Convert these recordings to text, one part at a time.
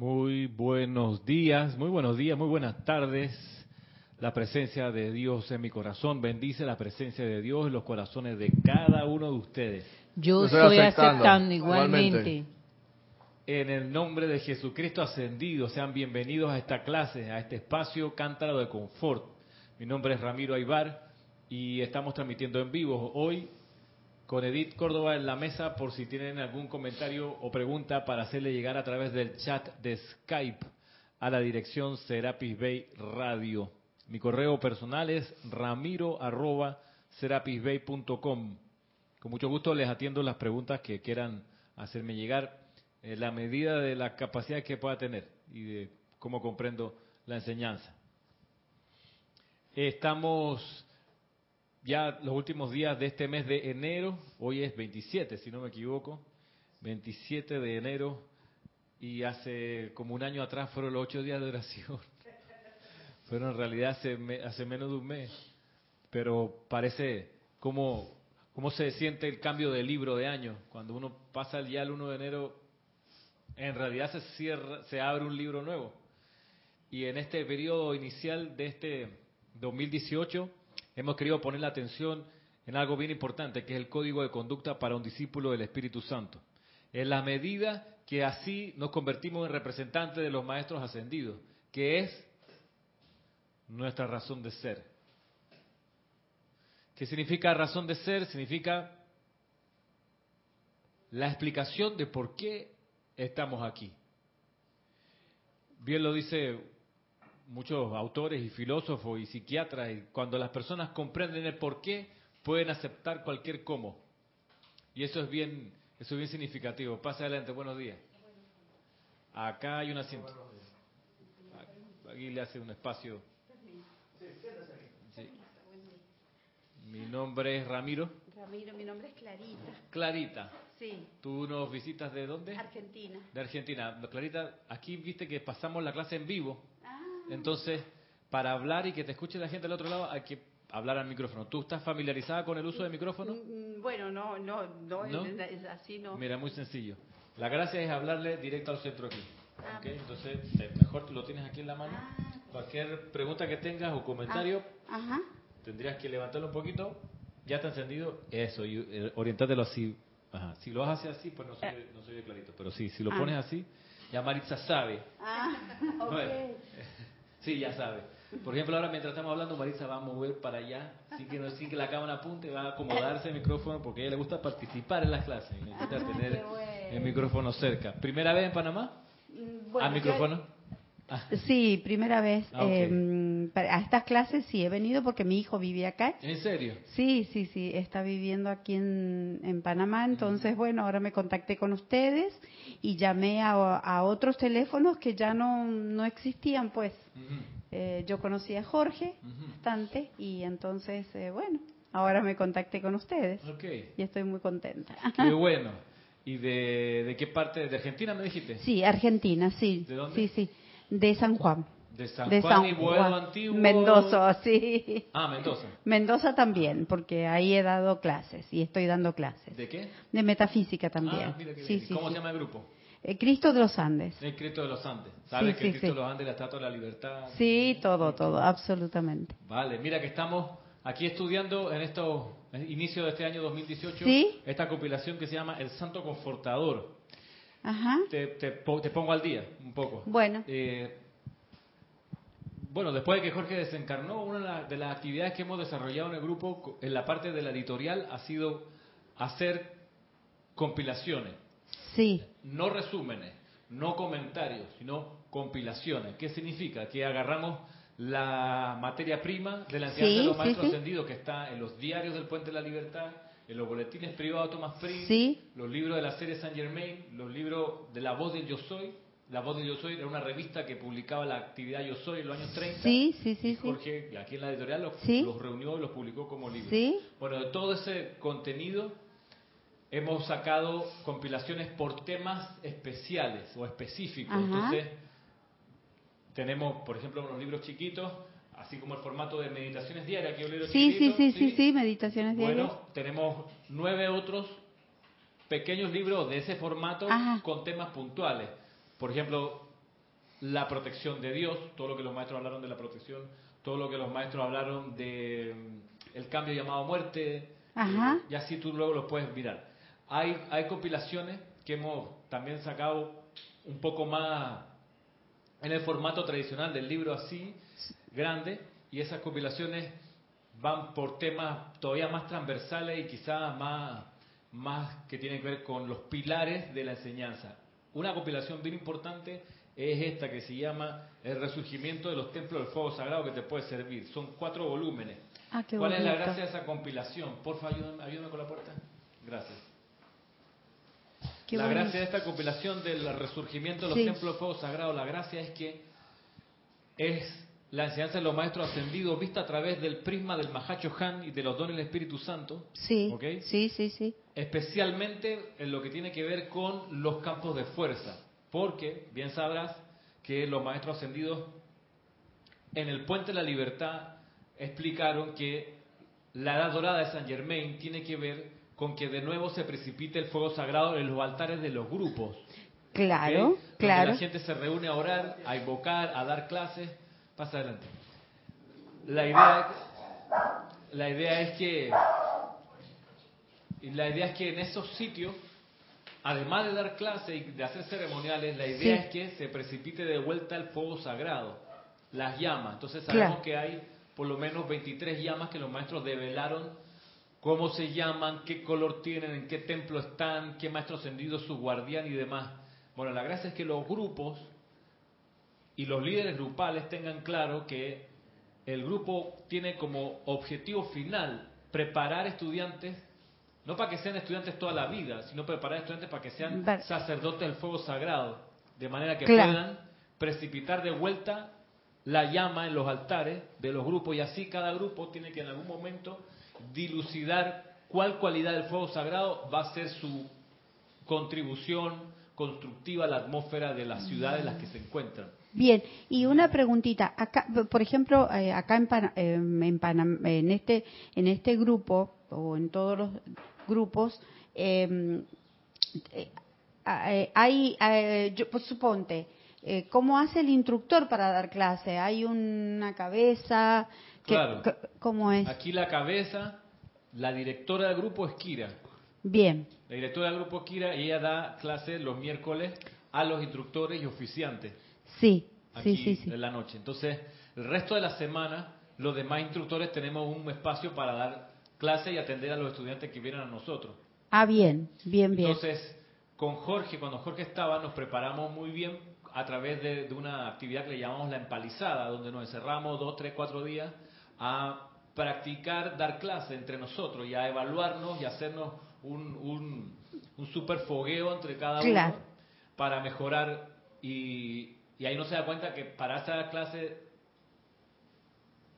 Muy buenos días, muy buenos días, muy buenas tardes. La presencia de Dios en mi corazón bendice la presencia de Dios en los corazones de cada uno de ustedes. Yo estoy aceptando, aceptando, igualmente. igualmente. En el nombre de Jesucristo ascendido, sean bienvenidos a esta clase, a este espacio cántaro de confort. Mi nombre es Ramiro Aybar y estamos transmitiendo en vivo hoy con Edith Córdoba en la mesa por si tienen algún comentario o pregunta para hacerle llegar a través del chat de Skype a la dirección Serapis Bay Radio. Mi correo personal es ramiro. Con mucho gusto les atiendo las preguntas que quieran hacerme llegar en la medida de la capacidad que pueda tener y de cómo comprendo la enseñanza. Estamos ya los últimos días de este mes de enero, hoy es 27 si no me equivoco, 27 de enero y hace como un año atrás fueron los ocho días de oración. Fueron en realidad hace, hace menos de un mes, pero parece cómo, cómo se siente el cambio de libro de año. Cuando uno pasa ya el 1 de enero, en realidad se cierra, se abre un libro nuevo. Y en este periodo inicial de este 2018 hemos querido poner la atención en algo bien importante, que es el código de conducta para un discípulo del Espíritu Santo. En la medida que así nos convertimos en representantes de los maestros ascendidos, que es nuestra razón de ser. ¿Qué significa razón de ser? Significa la explicación de por qué estamos aquí. Bien lo dice muchos autores y filósofos y psiquiatras, y cuando las personas comprenden el por qué, pueden aceptar cualquier cómo. Y eso es bien, eso es bien significativo. Pasa adelante, buenos días. Acá hay un asiento. Aquí le hace un espacio. Sí. Mi nombre es Ramiro. Ramiro, mi nombre es Clarita. Clarita, Sí, ¿tú nos visitas de dónde? Argentina. De Argentina. Clarita, aquí viste que pasamos la clase en vivo. Ah, Entonces, para hablar y que te escuche la gente del otro lado, hay que hablar al micrófono. ¿Tú estás familiarizada con el uso del micrófono? mm, bueno, no, no, no, ¿No? es- así no. Mira, muy sencillo. La gracia es hablarle directo al centro aquí. Ah, ¿ok? Entonces, mejor tú lo tienes aquí en la mano. Ah. Cualquier pregunta que tengas o comentario, Ah, Ajá. tendrías que levantarlo un poquito. Ya está encendido. Eso, y eh, orientátelo así. Ajá. Si lo haces así, pues no soy, no soy de clarito. Pero sí, si lo pones así, ya Maritza sabe. Ah, ok. Bueno, sí, ya sabe. Por ejemplo, ahora mientras estamos hablando, Marisa va a mover para allá, sin que, no, sin que la cámara apunte, va a acomodarse el micrófono porque a ella le gusta participar en las clases necesita Ah, tener bueno. el micrófono cerca. ¿Primera vez en Panamá? Mm, bueno, ¿Al micrófono? Sí, primera vez. Ah, eh, para- a estas clases sí he venido porque mi hijo vive acá. ¿En serio? Sí, sí, sí, está viviendo aquí en, en Panamá, entonces bueno, ahora me contacté con ustedes y llamé a, a otros teléfonos que ya no, no existían, pues Eh, yo conocí a Jorge bastante y entonces, eh, bueno, ahora me contacté con ustedes Ok, y estoy muy contenta. qué bueno. ¿Y de, de qué parte? ¿De Argentina me dijiste? Sí, Argentina, sí. ¿De dónde? Sí, sí, de San Juan. De San de Juan San y Boedo Juan. Antiguo. Mendoza, sí. Ah, Mendoza. Mendoza también, porque ahí he dado clases y estoy dando clases. ¿De qué? De metafísica también. Ah, mira sí, sí, ¿Cómo sí. se llama el grupo? Eh, Cristo de los Andes. El Cristo de los Andes. ¿Sabes que el Cristo de los Andes es la estatua de la libertad? Sí, todo, todo, absolutamente. Vale, mira que estamos aquí estudiando en estos inicio de este año 2018 Sí. esta compilación que se llama El Santo Confortador. Ajá. Te, te te pongo al día un poco. Bueno. Eh, bueno, después de que Jorge desencarnó, una de la- de las actividades que hemos desarrollado en el grupo, en la parte de la editorial, ha sido hacer compilaciones, Sí, no resúmenes, no comentarios, sino compilaciones. ¿Qué significa? Que agarramos la materia prima de la enseñanza Sí, de los sí, maestros sí. ascendidos que está en los diarios del Puente de la Libertad, en los boletines privados de Thomas Prince, Sí. los libros de la serie Saint Germain, los libros de La Voz del Yo Soy. La Voz del Yo Soy era una revista que publicaba la actividad Yo Soy en los años 30. sí, sí, y sí, sí. Jorge, aquí en la editorial, los, Sí. los reunió y los publicó como libros. Bueno, de todo ese contenido hemos sacado compilaciones por temas especiales o específicos. Ajá. Entonces, tenemos, por ejemplo, unos libros chiquitos, así como el formato de meditaciones diarias, que Sí, sí, sí, sí, sí, meditaciones diarias. Bueno, tenemos nueve otros pequeños libros de ese formato Ajá. con temas puntuales. Por ejemplo, la protección de Dios, todo lo que los maestros hablaron de la protección, todo lo que los maestros hablaron de mm, el cambio llamado muerte, Ajá. y así tú luego lo puedes mirar. Hay, hay compilaciones que hemos también sacado un poco más en el formato tradicional del libro así, grande, y esas compilaciones van por temas todavía más transversales y quizás más, más que tienen que ver con los pilares de la enseñanza. Una compilación bien importante es esta que se llama El resurgimiento de los templos del fuego sagrado que te puede servir. Son cuatro volúmenes. Ah, ¿Cuál es la bonito. gracia de esa compilación? Porfa, ayúdame, ayúdame con la puerta. Gracias. Qué la bonito. gracia de esta compilación del resurgimiento de los Sí. templos del fuego sagrado, la gracia es que es la enseñanza de los maestros ascendidos vista a través del prisma del Mahacho Han y de los dones del Espíritu Santo, Sí, ¿Ok? sí, sí, sí. especialmente en lo que tiene que ver con los campos de fuerza, porque bien sabrás que los maestros ascendidos en el Puente de la Libertad explicaron que la edad dorada de San Germain tiene que ver con que de nuevo se precipite el fuego sagrado en los altares de los grupos. Claro, ¿ok? Donde claro. la gente se reúne a orar, a invocar, a dar clases. Pasa adelante. La idea, la idea es que la idea es que en esos sitios, además de dar clases y de hacer ceremoniales, la idea Sí. es que se precipite de vuelta el fuego sagrado, las llamas. Entonces sabemos Claro. que hay por lo menos 23 llamas que los maestros develaron cómo se llaman, qué color tienen, en qué templo están, qué maestro ascendido es su guardián y demás. Bueno, la gracia es que los grupos y los líderes grupales tengan claro que el grupo tiene como objetivo final preparar estudiantes, no para que sean estudiantes toda la vida, sino preparar estudiantes para que sean sacerdotes del fuego sagrado, de manera que Claro. puedan precipitar de vuelta la llama en los altares de los grupos y así cada grupo tiene que en algún momento dilucidar cuál cualidad del fuego sagrado va a ser su contribución constructiva a la atmósfera de las ciudades en las que se encuentran. Bien, y una preguntita, acá, por ejemplo, eh, acá en, Pana- eh, en, en este en este grupo o en todos los grupos eh, eh, eh, hay, eh, yo, pues suponte, ¿cómo hace el instructor para dar clase? ¿Hay una cabeza? ¿Qué- Claro. ¿Cómo es? Aquí la cabeza, la directora del grupo es Kira. Bien, La directora del grupo es Kira y ella da clases los miércoles a los instructores y oficiantes sí, aquí sí, sí, sí. en la noche. Entonces, el resto de la semana, los demás instructores tenemos un espacio para dar clases y atender a los estudiantes que vienen a nosotros. Ah, bien, bien, bien. Entonces, con Jorge, cuando Jorge estaba, nos preparamos muy bien a través de, de una actividad que le llamamos la empalizada, donde nos encerramos dos, tres, cuatro días a practicar dar clase entre nosotros y a evaluarnos y hacernos un, un, un super fogueo entre cada Claro. uno para mejorar y, y ahí no se da cuenta que para esa clase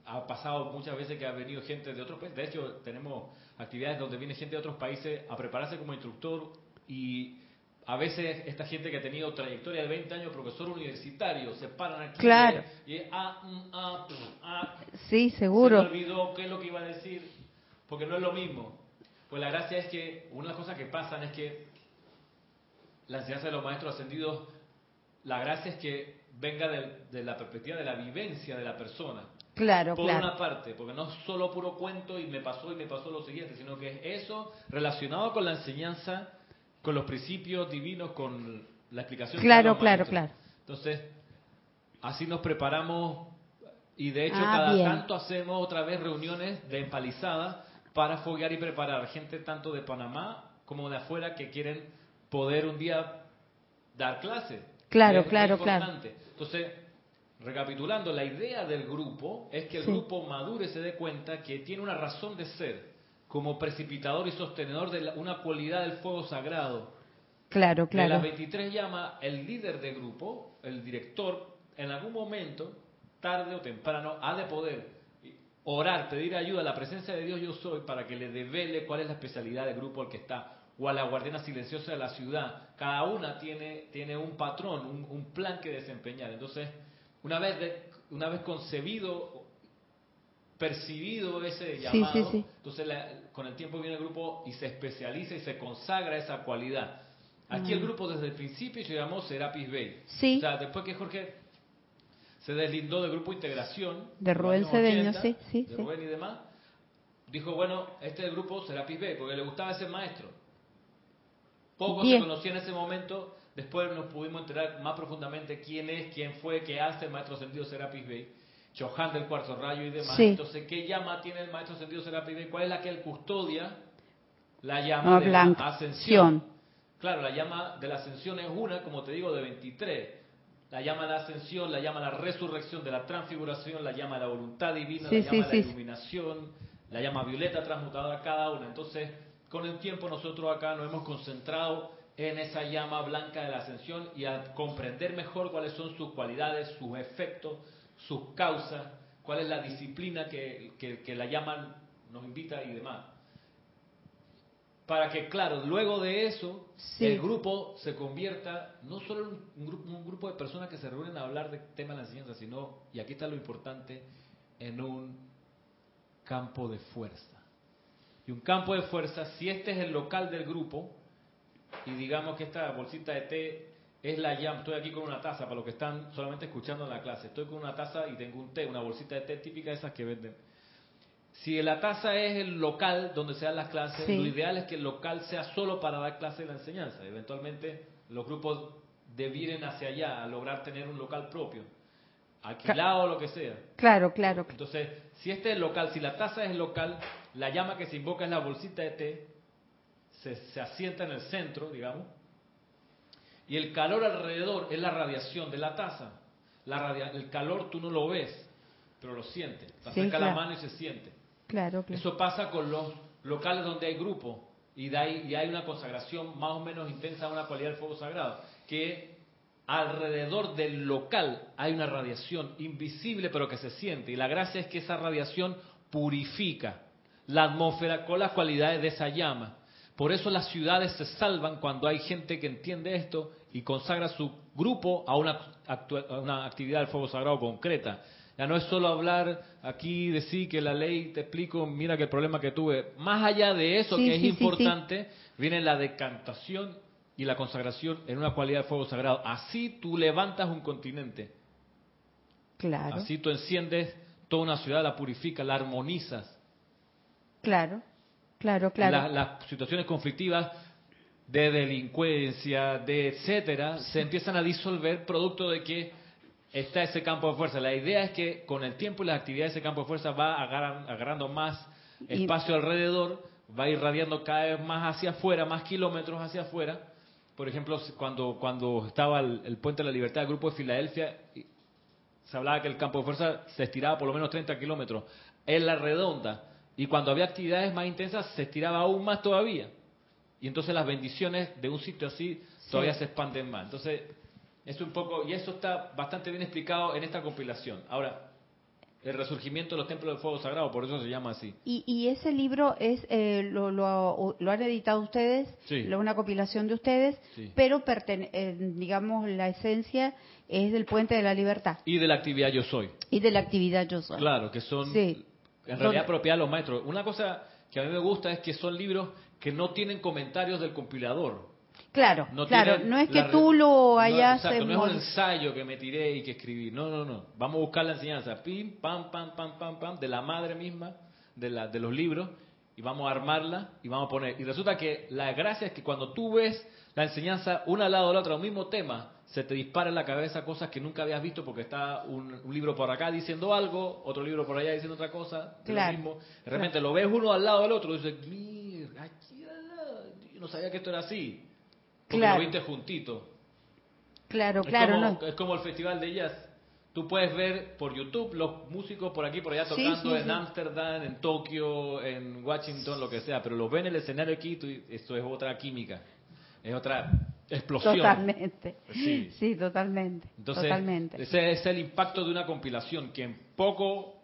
ha pasado muchas veces que ha venido gente de otros países. De hecho, tenemos actividades donde viene gente de otros países a prepararse como instructor y a veces esta gente que ha tenido trayectoria de 20 años, profesor universitario, se paran aquí Claro. y, y ah, mm, ah, mm, ah, Sí, se seguro. me olvidó qué es lo que iba a decir, porque no es lo mismo. Pues la gracia es que una de las cosas que pasan es que la enseñanza de los maestros ascendidos, la gracia es que venga de, de la perspectiva de la vivencia de la persona. Claro, Por claro. una parte, porque no es solo puro cuento y me pasó y me pasó lo siguiente, sino que es eso relacionado con la enseñanza, con los principios divinos, con la explicación. Claro, los claro, maestros. claro. Entonces, así nos preparamos y de hecho Ah, cada bien. tanto hacemos otra vez reuniones de empalizada para foguear y preparar gente tanto de Panamá como de afuera que quieren poder un día dar clase. Claro, Es claro, claro. Entonces, recapitulando, la idea del grupo es que el Sí. grupo madure y se dé cuenta que tiene una razón de ser como precipitador y sostenedor de la- una cualidad del fuego sagrado. Claro, De claro. las 23 llamas, el líder de grupo, el director, en algún momento, tarde o temprano, ha de poder orar, pedir ayuda a la presencia de Dios yo soy para que le devele cuál es la especialidad del grupo al que está, o a la guardiana silenciosa de la ciudad. Cada una tiene, tiene un patrón, un, un plan que desempeñar. Entonces, una vez, de- una vez concebido, percibido ese Sí, llamado, sí, sí. entonces la- con el tiempo viene el grupo y se especializa y se consagra esa cualidad. Aquí el grupo desde el principio se llamó Serapis Bay. Sí. O sea, después que Jorge se deslindó del grupo Integración. De Rubén Cedeño, sí, sí. De Rubén y demás. Dijo, bueno, este es el grupo Serapis Bay, porque le gustaba ese maestro. Poco se conocía en ese momento, después nos pudimos enterar más profundamente quién es, quién fue, qué hace el maestro sentido Serapis Bay. Chohan del cuarto rayo y demás. Entonces, ¿qué llama tiene el maestro sentido Serapis Bay? ¿Cuál es la que él custodia? La llama de la ascensión. Claro, la llama de la ascensión es una, como te digo, de 23. La llama de la ascensión, la llama de la resurrección, de la transfiguración, la llama de la voluntad divina, la llama de la iluminación, la llama violeta transmutada cada una. Entonces, con el tiempo nosotros acá nos hemos concentrado en esa llama blanca de la ascensión y a comprender mejor cuáles son sus cualidades, sus efectos, sus causas, cuál es la disciplina que, que la llama nos invita y demás para que, claro, luego de eso, el grupo se convierta no solo en un grupo, un grupo, de personas que se reúnen a hablar de temas de la enseñanza, sino, y aquí está lo importante, en un campo de fuerza. Y un campo de fuerza, si este es el local del grupo, y digamos que esta bolsita de té es la llama, estoy aquí con una taza, para los que están solamente escuchando en la clase, estoy con una taza y tengo un té, una bolsita de té típica de esas que venden si la taza es el local donde se dan las clases, lo ideal es que el local sea solo para dar clases de la enseñanza. Eventualmente los grupos devienen hacia allá a lograr tener un local propio, alquilado o lo que sea. Claro, claro. Entonces, si este es el local, si la taza es el local, la llama que se invoca es la bolsita de té, se, asienta en el centro, digamos, y el calor alrededor es la radiación de la taza. La el calor tú no lo ves, pero lo sientes. Te acerca la mano y se siente. Eso pasa con los locales donde hay grupo y, hay una consagración más o menos intensa a una cualidad del fuego sagrado, que alrededor del local hay una radiación invisible pero que se siente y la gracia es que esa radiación purifica la atmósfera con las cualidades de esa llama. Por eso las ciudades se salvan cuando hay gente que entiende esto y consagra su grupo a una, a una actividad del fuego sagrado concreta. Ya no es solo hablar aquí, decir que la ley, te explico, mira que el problema que tuve. Más allá de eso, que es importante, viene la decantación y la consagración en una cualidad de fuego sagrado. Así tú levantas un continente. Claro. Así tú enciendes toda una ciudad, la purificas, la armonizas. Claro, claro, claro. las situaciones conflictivas de delincuencia, de etcétera, se empiezan a disolver producto de que está ese campo de fuerza. La idea es que con el tiempo y las actividades de ese campo de fuerza va agarrando más espacio alrededor, va irradiando cada vez más hacia afuera, más kilómetros hacia afuera. Por ejemplo, cuando, cuando estaba el, Puente de la Libertad, el grupo de Filadelfia, se hablaba que el campo de fuerza se estiraba por lo menos 30 kilómetros en la redonda. Y cuando había actividades más intensas, se estiraba aún más todavía. Y entonces las bendiciones de un sitio así todavía se expanden más. Entonces, es un poco, y eso está bastante bien explicado en esta compilación. Ahora, el resurgimiento de los templos del fuego sagrado, por eso se llama así. ¿Y, y ese libro es eh, lo, lo, han editado ustedes? Sí. Lo, una compilación de ustedes, pero eh, digamos la esencia es del Puente de la Libertad. Y de la actividad Yo Soy. Y de la actividad Yo Soy. Claro, que son en realidad propiedad los maestros. Una cosa que a mí me gusta es que son libros que no tienen comentarios del compilador. Claro, no claro, no es que tú lo hayas... No, exacto, no es un ensayo que me tiré y que escribí, no, no, no. Vamos a buscar la enseñanza, pim, pam, pam, pam, pam, pam, de la madre misma, de, la, de los libros, y vamos a armarla y vamos a poner. Y resulta que la gracia es que cuando tú ves la enseñanza una al lado de la otra, un mismo tema, se te dispara en la cabeza cosas que nunca habías visto porque está un, libro por acá diciendo algo, otro libro por allá diciendo otra cosa, claro, lo mismo. Realmente lo ves uno al lado del otro y dices, mira, aquí, yo no sabía que esto era así claro. lo viste juntito. Claro, claro. Es como el festival de jazz. Tú puedes ver por YouTube los músicos por aquí, por allá tocando en Ámsterdam, en Tokio, en Washington, lo que sea, pero los ven en el escenario aquí y esto es otra química, es otra explosión. Totalmente. Sí, sí totalmente. Entonces, totalmente. ese es el impacto de una compilación, que en poco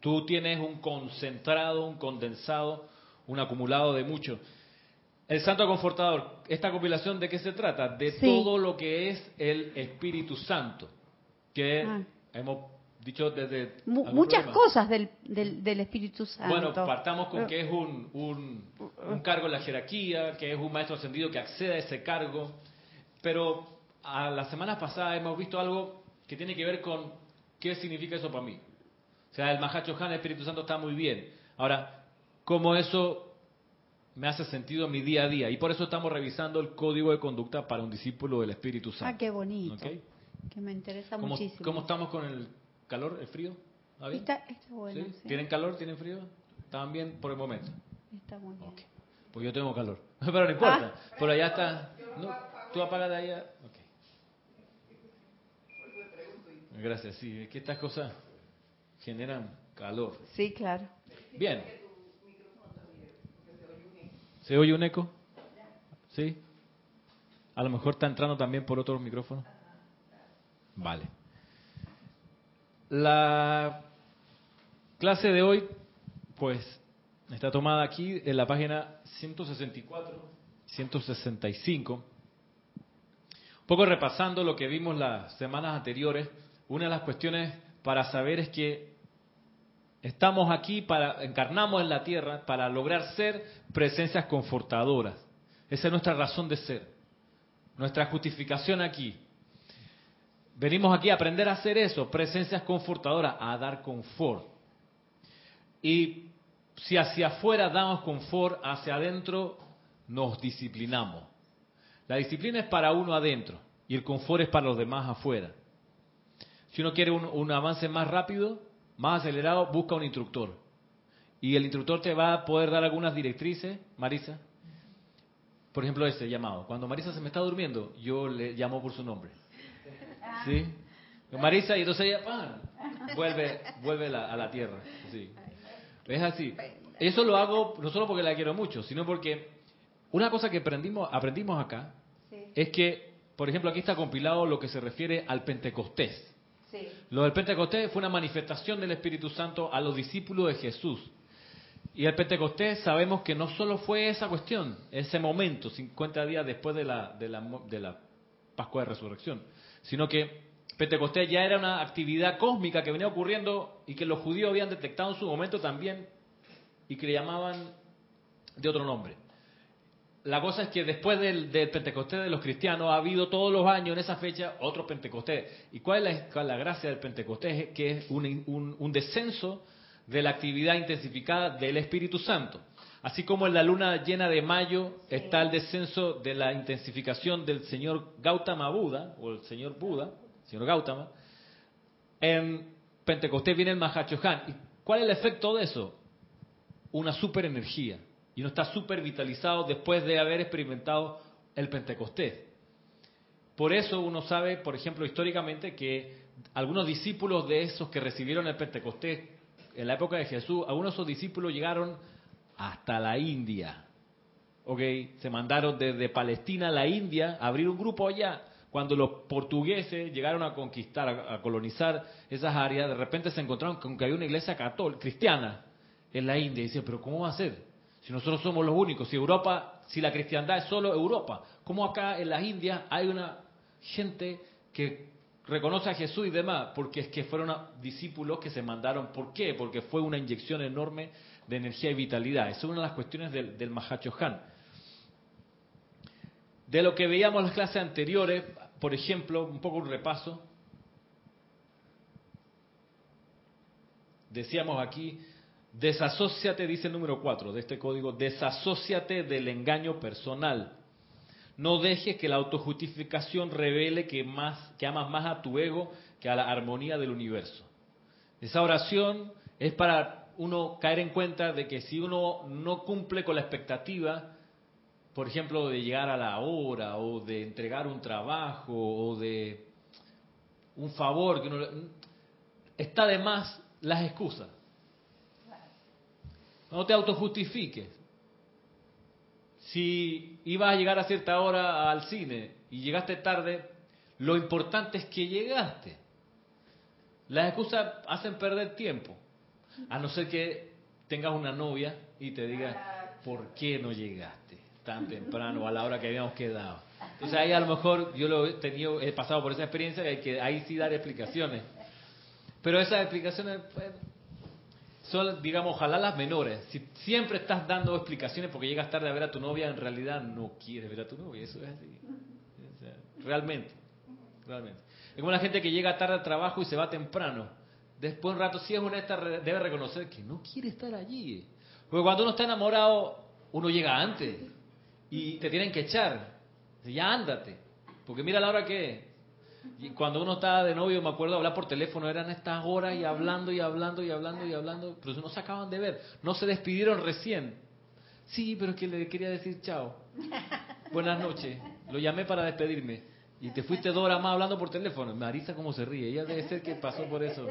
tú tienes un concentrado, un condensado, un acumulado de mucho. El Santo Confortador, ¿esta compilación de qué se trata? De todo lo que es el Espíritu Santo, que ah. hemos dicho desde... muchas cosas del, del, Espíritu Santo. Bueno, partamos con que es un, un, cargo en la jerarquía, que es un maestro ascendido que accede a ese cargo, pero a la semana pasada hemos visto algo que tiene que ver con qué significa eso para mí. O sea, el Mahacho Han, el Espíritu Santo está muy bien. Ahora, ¿cómo eso me hace sentido en mi día a día? Y por eso estamos revisando el código de conducta para un discípulo del Espíritu Santo. Ah, qué bonito. Que me interesa ¿Cómo, muchísimo. ¿Cómo estamos con el calor, el frío? ¿Está, está bueno. ¿Sí? ¿Tienen calor? ¿Tienen frío? ¿Están bien por el momento? Está muy bien. Pues yo tengo calor. Pero no importa. Ah. Por allá está. ¿Tú apagas de allá? Okay. Gracias, sí. Es que estas cosas generan calor. Sí, claro. Bien. ¿Se oye un eco? ¿Sí? A lo mejor está entrando también por otro micrófono. Vale. La clase de hoy, pues, está tomada aquí en la página 164, 165. Un poco repasando lo que vimos las semanas anteriores, una de las cuestiones para saber es que Estamos aquí para, encarnamos en la tierra para lograr ser presencias confortadoras. Esa es nuestra razón de ser, nuestra justificación aquí. Venimos aquí a aprender a hacer eso, presencias confortadoras, a dar confort. Y si hacia afuera damos confort, hacia adentro nos disciplinamos. La disciplina es para uno adentro y el confort es para los demás afuera. Si uno quiere un, un avance más rápido, más acelerado, busca un instructor. Y el instructor te va a poder dar algunas directrices, Marisa. Por ejemplo, ese llamado. Cuando Marisa se me está durmiendo, yo le llamo por su nombre. ¿Sí? Marisa, y entonces ella ¡pam! vuelve, vuelve a la tierra. Sí. Es así. Eso lo hago no solo porque la quiero mucho, sino porque una cosa que aprendimos, aprendimos acá es que, por ejemplo, aquí está compilado lo que se refiere al Pentecostés. Lo del Pentecostés fue una manifestación del Espíritu Santo a los discípulos de Jesús. Y el Pentecostés sabemos que no solo fue esa cuestión, ese momento, 50 días después de la, de la, de la Pascua de Resurrección, sino que Pentecostés ya era una actividad cósmica que venía ocurriendo y que los judíos habían detectado en su momento también y que le llamaban de otro nombre. La cosa es que después del, Pentecostés de los cristianos ha habido todos los años en esa fecha otro Pentecostés. ¿Y cuál es la, gracia del Pentecostés? Que es un, descenso de la actividad intensificada del Espíritu Santo. Así como en la luna llena de mayo está el descenso de la intensificación del señor Gautama Buda, o el señor Buda, señor Gautama, en Pentecostés viene el Mahachohan. ¿Y cuál es el efecto de eso? Una superenergía y uno está súper vitalizado después de haber experimentado el Pentecostés. Por eso uno sabe, por ejemplo, históricamente que algunos discípulos de esos que recibieron el Pentecostés en la época de Jesús, algunos de esos discípulos llegaron hasta la India. ¿Ok? Se mandaron desde Palestina a la India a abrir un grupo allá. Cuando los portugueses llegaron a conquistar, a, colonizar esas áreas, de repente se encontraron con que había una iglesia católica, cristiana en la India. Y decían, pero ¿cómo va a ser? Si nosotros somos los únicos, si Europa, si la cristiandad es solo Europa, ¿cómo acá en las Indias hay una gente que reconoce a Jesús y demás? Porque es que fueron discípulos que se mandaron. ¿Por qué? Porque fue una inyección enorme de energía y vitalidad. Esa es una de las cuestiones del, del. De lo que veíamos en las clases anteriores, por ejemplo, un poco un repaso. Decíamos aquí Desasóciate, dice el número 4 de este código, desasóciate del engaño personal. No dejes que la autojustificación revele que, más, que amas más a tu ego que a la armonía del universo. Esa oración es para uno caer en cuenta de que si uno no cumple con la expectativa, por ejemplo, de llegar a la hora o de entregar un trabajo o de un favor, que uno, está de más las excusas. No te autojustifiques. Si ibas a llegar a cierta hora al cine y llegaste tarde, lo importante es que llegaste. Las excusas hacen perder tiempo. A no ser que tengas una novia y te diga, ¿por qué no llegaste tan temprano a la hora que habíamos quedado? Entonces ahí a lo mejor yo lo he tenido, he pasado por esa experiencia y hay que ahí sí dar explicaciones. Pero esas explicaciones, pues, son, digamos, ojalá las menores. Si siempre estás dando explicaciones porque llegas tarde a ver a tu novia, en realidad no quieres ver a tu novia. Eso es así. realmente, realmente. Es como la gente que llega tarde al trabajo y se va temprano. Después un rato, si es honesta, debe reconocer que no quiere estar allí. Porque cuando uno está enamorado, uno llega antes y te tienen que echar. Ya ándate. Porque mira la hora que y cuando uno estaba de novio, me acuerdo hablar por teléfono, eran estas horas y hablando y hablando y hablando y hablando, pero no se acaban de ver, no se despidieron recién. Sí, pero es que le quería decir chao. Buenas noches. Lo llamé para despedirme. Y te fuiste dos horas más hablando por teléfono. Marisa cómo se ríe. Ella debe ser que pasó por eso.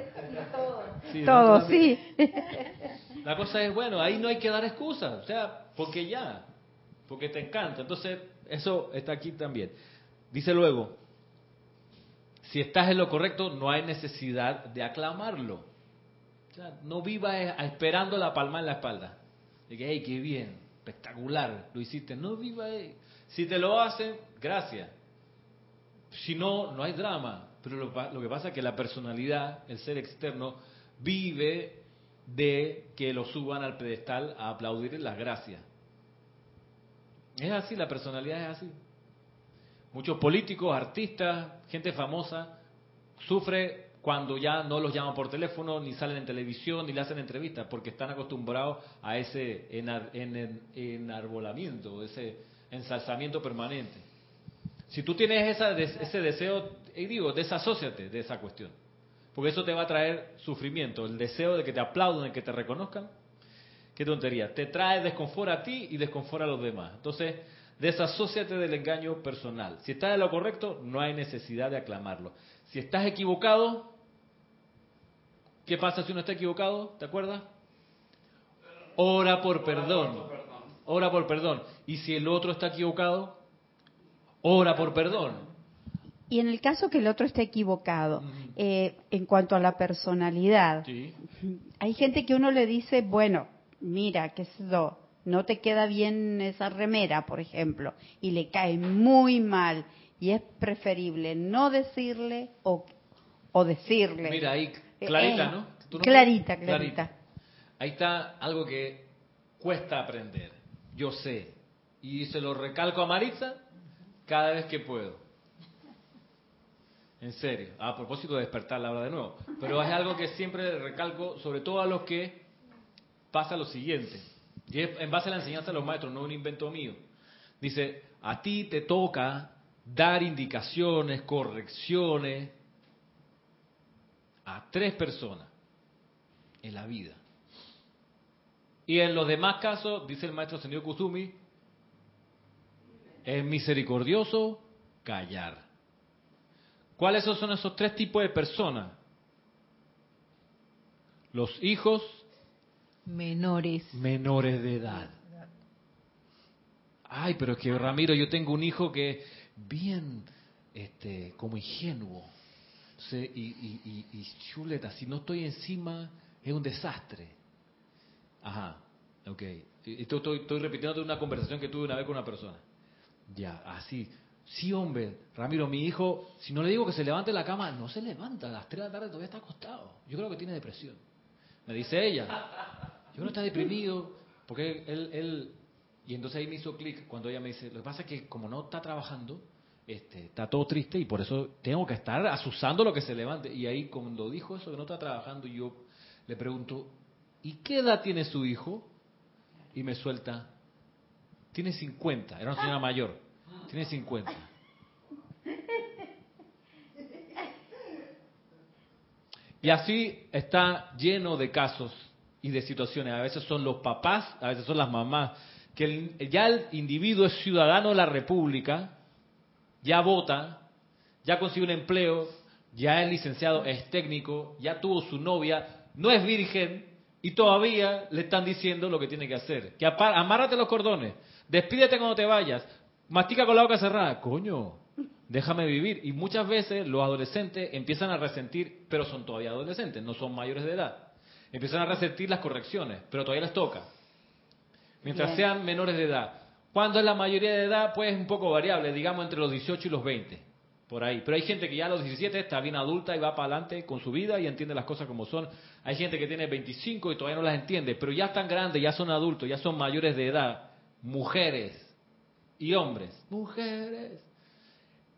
Todo, sí. La cosa es, bueno, ahí no hay que dar excusas. O sea, porque ya. Porque te encanta. Entonces, eso está aquí también. Dice luego, si estás en lo correcto, no hay necesidad de aclamarlo. O sea, no vivas esperando la palma en la espalda. De que, hey, qué bien, espectacular, lo hiciste. No viva ahí. Si te lo hacen, gracias. Si no, no hay drama. Pero lo, que pasa es que la personalidad, el ser externo, vive de que lo suban al pedestal a aplaudir las gracias. Es así, la personalidad es así. Muchos políticos, artistas, gente famosa, sufre cuando ya no los llaman por teléfono, ni salen en televisión, ni le hacen entrevistas, porque están acostumbrados a ese enarbolamiento, ese ensalzamiento permanente. Si tú tienes ese deseo, digo, desasóciate de esa cuestión. Porque eso te va a traer sufrimiento. El deseo de que te aplaudan, de que te reconozcan. Qué tontería. Te trae desconfort a ti y desconfort a los demás. Entonces, desasóciate del engaño personal. Si estás en lo correcto, no hay necesidad de aclamarlo. Si estás equivocado, ¿qué pasa si uno está equivocado? ¿Te acuerdas? Ora por perdón. Ora por perdón. Y si el otro está equivocado, ora por perdón. Y en el caso que el otro esté equivocado, eh, en cuanto a la personalidad, hay gente que uno le dice, bueno, mira, que eso, no te queda bien esa remera, por ejemplo, y le cae muy mal, y es preferible no decirle o, o decirle. Mira, ahí, clarita, ¿no? clarita, clarita. Ahí está algo que cuesta aprender, yo sé, y se lo recalco a Maritza cada vez que puedo. En serio. A propósito de despertar la hora de nuevo. Pero es algo que siempre recalco, sobre todo a los que pasa lo siguiente. Y es en base a la enseñanza de los maestros, no un invento mío. Dice, a ti te toca dar indicaciones, correcciones a tres personas en la vida. Y en los demás casos, dice el maestro Sendio Kusumi, es misericordioso callar. ¿Cuáles son esos tres tipos de personas? Los hijos menores. Menores de edad. Ay, pero es que Ramiro, yo tengo un hijo que bien, este, como ingenuo. y, y, y, chuleta, si no estoy encima, es un desastre. Ajá, ok. Estoy, estoy repitiendo una conversación que tuve una vez con una persona. Ya, así. Sí, hombre, Ramiro, mi hijo, si no le digo que se levante la cama, no se levanta, a las 3 de la tarde todavía está acostado. Yo creo que tiene depresión. Me dice ella. Yo que está deprimido, porque él, él, y entonces ahí me hizo clic cuando ella me dice, lo que pasa es que como no está trabajando, este, está todo triste y por eso tengo que estar asusando lo que se levante. Y ahí cuando dijo eso que no está trabajando, yo le pregunto, ¿y qué edad tiene su hijo? Y me suelta, tiene 50, era una señora mayor. Tiene 50. Y así está lleno de casos y de situaciones. A veces son los papás, a veces son las mamás, que ya el individuo es ciudadano de la República, ya vota, ya consigue un empleo, ya es licenciado, es técnico, ya tuvo su novia, no es virgen y todavía le están diciendo lo que tiene que hacer. Que amárrate los cordones, Despídete cuando te vayas. Mastica con la boca cerrada. Coño, déjame vivir. Y muchas veces los adolescentes empiezan a resentir, pero son todavía adolescentes, no son mayores de edad. Empiezan a resentir las correcciones, pero todavía les toca. Mientras sean menores de edad. Cuando es la mayoría de edad, pues es un poco variable, digamos entre los 18 y los 20, por ahí. Pero hay gente que ya a los 17 está bien adulta y va para adelante con su vida y entiende las cosas como son. Hay gente que tiene 25 y todavía no las entiende, pero ya están grandes, ya son adultos, ya son mayores de edad mujeres y hombres. Mujeres.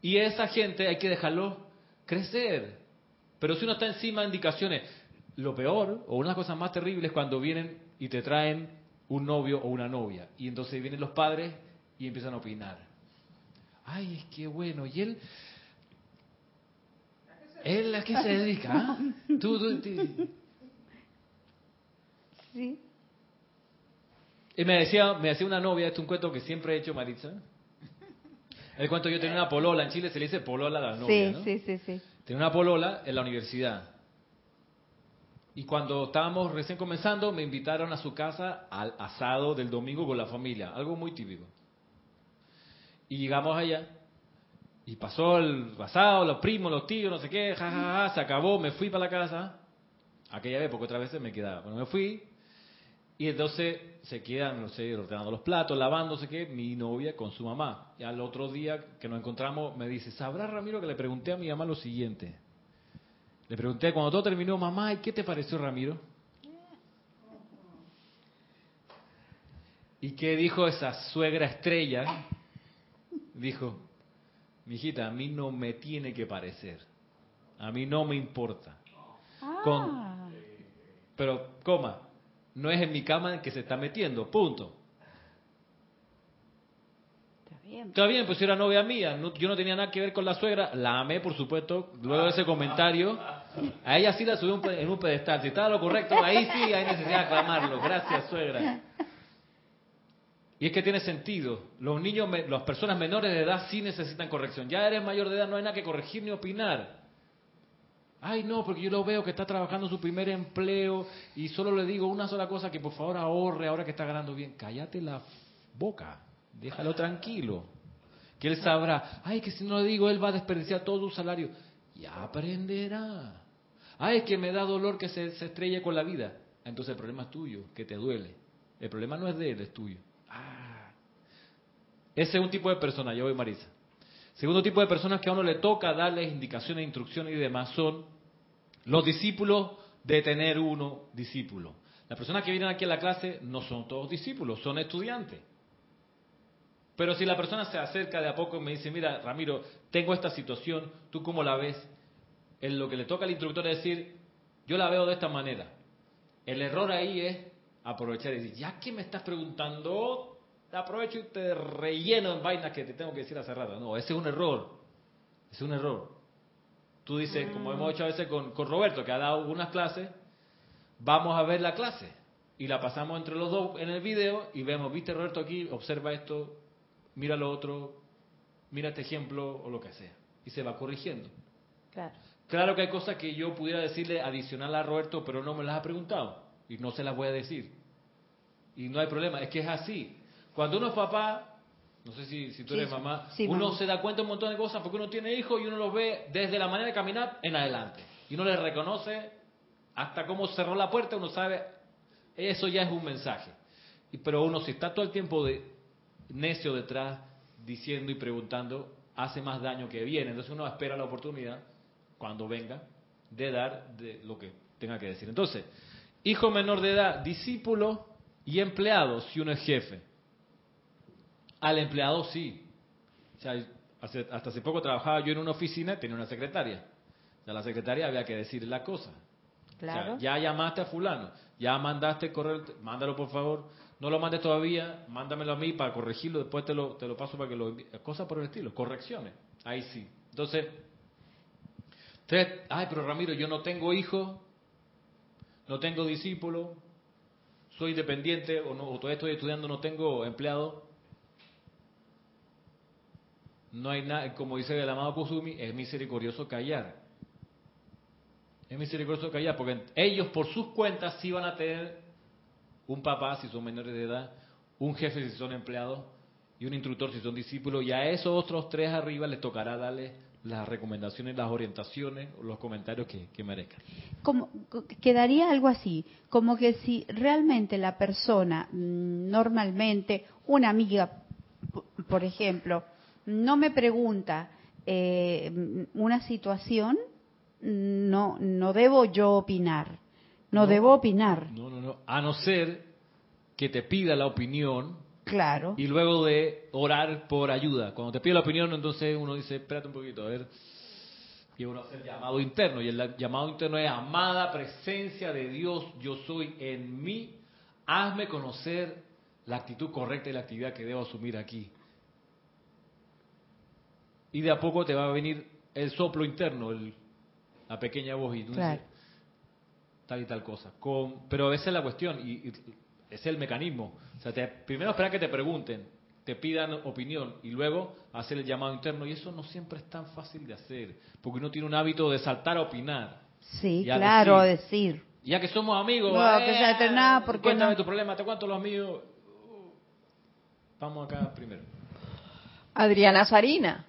Y esa gente hay que dejarlo crecer. Pero si uno está encima de indicaciones, lo peor o una de las cosas más terribles es cuando vienen y te traen un novio o una novia. Y entonces vienen los padres y empiezan a opinar. Ay, es que bueno, y él... ¿Él a qué se dedica? ah? Tú, tú, tú- Sí. Y me decía, me decía una novia, este es un cuento que siempre he hecho, Maritza. El cuento yo tenía una polola, en Chile se le dice polola a la novia, sí, ¿no? sí, sí, sí. Tenía una polola en la universidad. Y cuando estábamos recién comenzando, me invitaron a su casa al asado del domingo con la familia, algo muy típico. Y llegamos allá, y pasó el asado, los primos, los tíos, no sé qué, ja, ja, ja, se acabó, me fui para la casa. Aquella vez, porque otras veces me quedaba. Bueno, me fui, y entonces se quedan, no sé, ordenando los platos, sé qué, mi novia con su mamá. Y al otro día que nos encontramos, me dice, ¿sabrá Ramiro que le pregunté a mi mamá lo siguiente? Le pregunté, cuando todo terminó, mamá, ¿y qué te pareció Ramiro? ¿Y qué dijo esa suegra estrella? Dijo, mijita, a mí no me tiene que parecer. A mí no me importa. Con- Ah, Pero, coma, no es en mi cama en que se está metiendo, punto. está bien. Está bien, pues era novia mía, no- yo no tenía nada que ver con la suegra, la amé, por supuesto, luego de ese comentario, a ella sí la pe- en un pedestal, si estaba lo correcto, ahí sí hay necesidad de aclamarlo, gracias suegra. Y es que tiene sentido, los niños, las personas menores de edad sí necesitan corrección, ya eres mayor de edad, no hay nada que corregir ni opinar. Ay, no, porque yo lo veo que está trabajando su primer empleo y solo le digo una sola cosa, que por favor ahorre ahora que está ganando bien. Cállate la boca, déjalo tranquilo. Que él sabrá, ay, que si no le digo, él va a desperdiciar todo su salario. Ya aprenderá. Ay, es que me da dolor que se, se estrelle con la vida. Entonces el problema es tuyo, que te duele. El problema no es de él, es tuyo. Ah. Ese es un tipo de persona, yo voy Marisa. Segundo tipo de personas que a uno le toca darles indicaciones, instrucciones y demás son los discípulos de tener uno discípulo. Las personas que vienen aquí a la clase no son todos discípulos, son estudiantes. Pero si la persona se acerca de a poco y me dice, mira, Ramiro, tengo esta situación, ¿tú cómo la ves? En lo que le toca al instructor es decir, yo la veo de esta manera. El error ahí es aprovechar y decir, ya que me estás preguntando, aprovecho y te relleno en vainas que te tengo que decir hace rato. No, ese es un error. Ese es un error. Tú dices, como hemos hecho a veces con, con Roberto, que ha dado unas clases, vamos a ver la clase. Y la pasamos entre los dos en el video y vemos, viste Roberto aquí, observa esto, mira lo otro, mira este ejemplo o lo que sea. Y se va corrigiendo. Claro. Claro que hay cosas que yo pudiera decirle adicional a Roberto, pero no me las ha preguntado y no se las voy a decir. Y no hay problema, es que es así. Cuando uno es papá, no sé si, si tú Sí, eres mamá, Sí, uno mamá. se da cuenta de un montón de cosas porque uno tiene hijos y uno los ve desde la manera de caminar en adelante. Y uno les reconoce hasta cómo cerró la puerta, uno sabe, eso ya es un mensaje. Y, pero uno si está todo el tiempo de necio detrás, diciendo y preguntando, hace más daño que bien. Entonces uno espera la oportunidad, cuando venga, de dar de lo que tenga que decir. Entonces, hijo menor de edad, discípulo y empleado, si uno es jefe. Al empleado sí. O sea, hace- hasta hace poco trabajaba yo en una oficina, tenía una secretaria. A la secretaria había que decirle la cosa. Claro. O sea, ya llamaste a fulano, ya mandaste correo, mándalo por favor, no lo mandes todavía, mándamelo a mí para corregirlo, después te lo, te lo paso para que lo. Cosas por el estilo, correcciones, ahí sí. Entonces, tres, ay, pero Ramiro, yo no tengo hijo, no tengo discípulo, soy dependiente o, no, o todavía estoy estudiando, no tengo empleado. No hay nada, como dice el amado Kusumi, es misericordioso callar. Es misericordioso callar, porque ellos por sus cuentas sí van a tener un papá si son menores de edad, un jefe si son empleados y un instructor si son discípulos, y a esos otros tres arriba les tocará darles las recomendaciones, las orientaciones, los comentarios que, que merezcan. como quedaría algo así, como que si realmente la persona mm, normalmente, una amiga, por ejemplo, no me pregunta eh, una situación, no no debo yo opinar, no, No. debo opinar, No, no, no. A no ser que te pida la opinión claro, y luego de orar por ayuda. Cuando te pide la opinión, entonces uno dice, espérate un poquito, a ver. Y uno hace el llamado interno. Y el llamado interno es, amada presencia de Dios, yo soy en mí. Hazme conocer la actitud correcta y la actividad que debo asumir aquí. Y de a poco te va a venir el soplo interno, la pequeña voz y tú dices, tal y tal cosa. Con, pero esa es la cuestión y, es el mecanismo. O sea, primero esperar que te pregunten, te pidan opinión y luego hacer el llamado interno. Y eso no siempre es tan fácil de hacer, porque uno tiene un hábito de saltar a opinar. Sí, claro, decir. Ya que somos amigos, no, que se nada, porque cuéntame no? tu problema, te cuento los míos. Vamos acá primero. Adriana Sarina,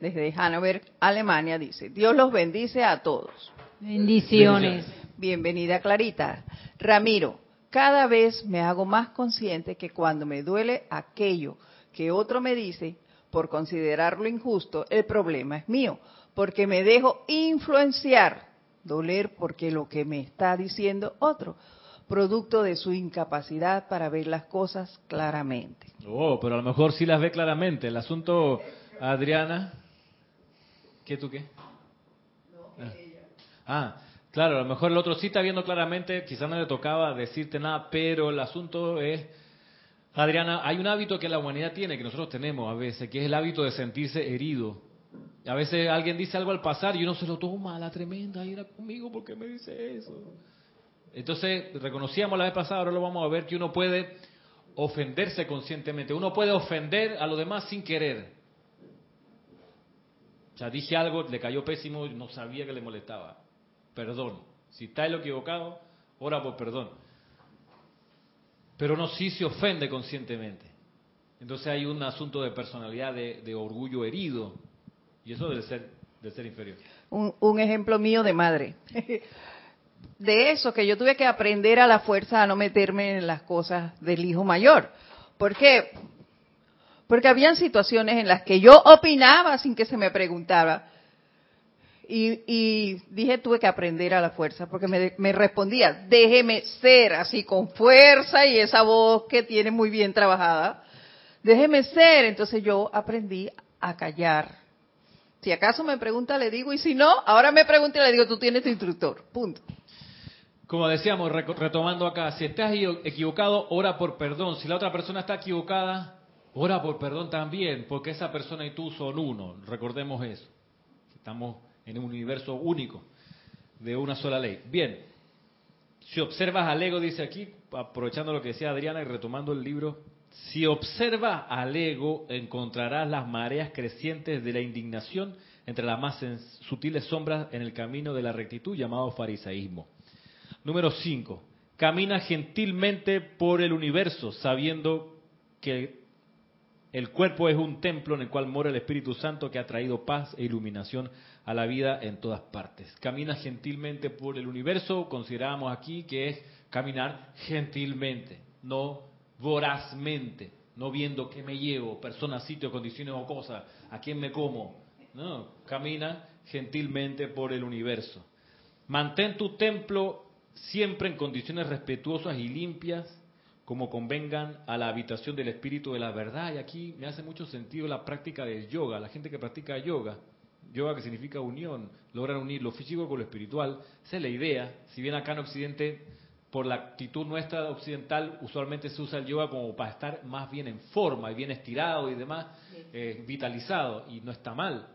desde Hannover, Alemania, dice, Dios los bendice a todos. Bendiciones. Bienvenida Clarita. Ramiro, cada vez me hago más consciente que cuando me duele aquello que otro me dice, por considerarlo injusto, el problema es mío, porque me dejo influenciar, doler porque lo que me está diciendo otro, producto de su incapacidad para ver las cosas claramente. Oh, pero a lo mejor sí las ve claramente. El asunto, Adriana, ¿qué tú qué? ah. ah. Claro, a lo mejor el otro sí está viendo claramente, quizás no le tocaba decirte nada, pero el asunto es, Adriana, hay un hábito que la humanidad tiene, que nosotros tenemos a veces, que es el hábito de sentirse herido. A veces alguien dice algo al pasar y uno se lo toma, la tremenda, y era conmigo, porque me dice eso? Entonces, reconocíamos la vez pasada, ahora lo vamos a ver, que uno puede ofenderse conscientemente, uno puede ofender a los demás sin querer. O sea, dije algo, le cayó pésimo, y no sabía que le molestaba perdón. Si está en lo equivocado, ora por perdón. Pero no sí se ofende conscientemente. Entonces hay un asunto de personalidad, de, orgullo herido. Y eso debe ser, de ser inferior. Un, un ejemplo mío de madre. De eso, que yo tuve que aprender a la fuerza a no meterme en las cosas del hijo mayor. ¿Por qué? Porque habían situaciones en las que yo opinaba sin que se me preguntara y, dije, tuve que aprender a la fuerza, porque me, respondía, déjeme ser así con fuerza y esa voz que tiene muy bien trabajada, déjeme ser. Entonces yo aprendí a callar. Si acaso me pregunta, le digo, y si no, ahora me pregunta y le digo, tú tienes tu instructor. Punto. Como decíamos, retomando acá, si estás equivocado, ora por perdón. Si la otra persona está equivocada, ora por perdón también, porque esa persona y tú son uno. Recordemos eso. Estamos en un universo único, de una sola ley. Bien, si observas al ego, dice aquí, aprovechando lo que decía Adriana y retomando el libro, si observas al ego, encontrarás las mareas crecientes de la indignación entre las más sutiles sombras en el camino de la rectitud llamado farisaísmo. Número 5. Camina gentilmente por el universo, sabiendo que el cuerpo es un templo en el cual mora el Espíritu Santo que ha traído paz e iluminación a la vida en todas partes. Camina gentilmente por el universo, consideramos aquí que es caminar gentilmente, no vorazmente, no viendo qué me llevo, personas, sitios, condiciones o cosas, a quién me como. No, camina gentilmente por el universo. Mantén tu templo siempre en condiciones respetuosas y limpias, como convengan a la habitación del espíritu de la verdad. Y aquí me hace mucho sentido la práctica del yoga, la gente que practica yoga yoga que significa unión, logran unir lo físico con lo espiritual. Esa es la idea. Si bien acá en Occidente, por la actitud nuestra occidental, usualmente se usa el yoga como para estar más bien en forma y bien estirado y demás, eh, vitalizado, y no está mal.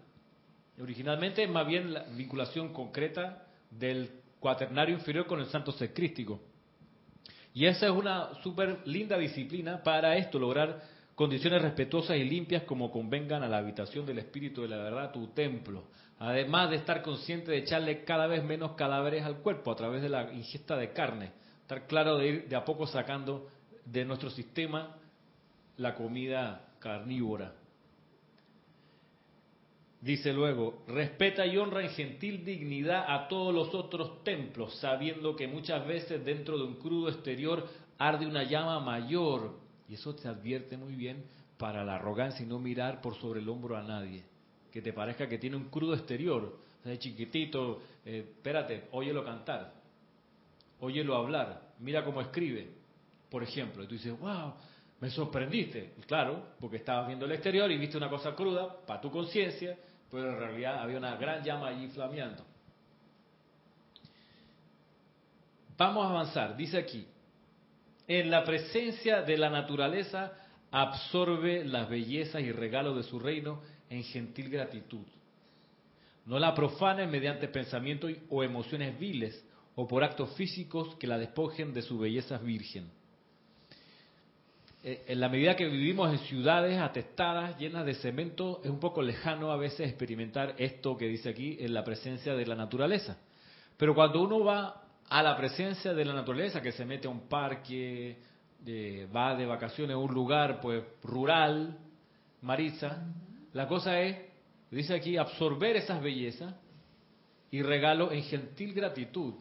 Originalmente es más bien la vinculación concreta del cuaternario inferior con el santo ser crístico. Y esa es una súper linda disciplina para esto, lograr condiciones respetuosas y limpias como convengan a la habitación del Espíritu de la verdad, tu templo. Además de estar consciente de echarle cada vez menos cadáveres al cuerpo a través de la ingesta de carne. Estar claro de ir de a poco sacando de nuestro sistema la comida carnívora. Dice luego, respeta y honra en gentil dignidad a todos los otros templos, sabiendo que muchas veces dentro de un crudo exterior arde una llama mayor y eso te advierte muy bien para la arrogancia y no mirar por sobre el hombro a nadie. Que te parezca que tiene un crudo exterior, es chiquitito, eh, espérate, óyelo cantar, óyelo hablar, mira cómo escribe, por ejemplo. Y tú dices, wow, me sorprendiste. claro, porque estabas viendo el exterior y viste una cosa cruda para tu conciencia, pero en realidad había una gran llama allí flameando. Vamos a avanzar, dice aquí, en la presencia de la naturaleza absorbe las bellezas y regalos de su reino en gentil gratitud. No la profane mediante pensamientos o emociones viles o por actos físicos que la despojen de su belleza virgen. Eh, en la medida que vivimos en ciudades atestadas, llenas de cemento, es un poco lejano a veces experimentar esto que dice aquí en la presencia de la naturaleza. Pero cuando uno va a la presencia de la naturaleza, que se mete a un parque, eh, va de vacaciones a un lugar pues rural, Marisa, la cosa es, dice aquí, absorber esas bellezas y regalo en gentil gratitud.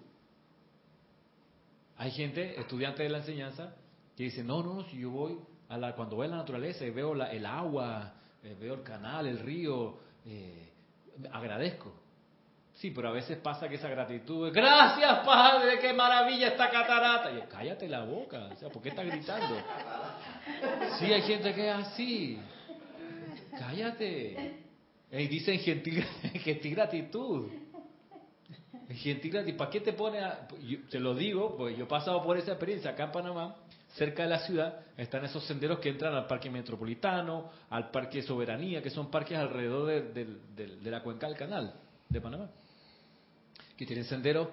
Hay gente, estudiante de la enseñanza, que dice, no, no, si yo voy a la, cuando voy a la naturaleza y veo la, el agua, eh, veo el canal, el río, eh, agradezco. Sí, pero a veces pasa que esa gratitud es, gracias Padre, qué maravilla esta catarata. Y cállate la boca, o sea, ¿por qué estás gritando? Sí, hay gente que es así. Cállate. Y dicen gentil, gentil gratitud. Gentil gratitud. ¿Para qué te pone a.? te lo digo, porque yo he pasado por esa experiencia acá en Panamá. Cerca de la ciudad están esos senderos que entran al Parque Metropolitano, al Parque Soberanía, que son parques alrededor de, de la cuenca del canal de Panamá. Que tienen senderos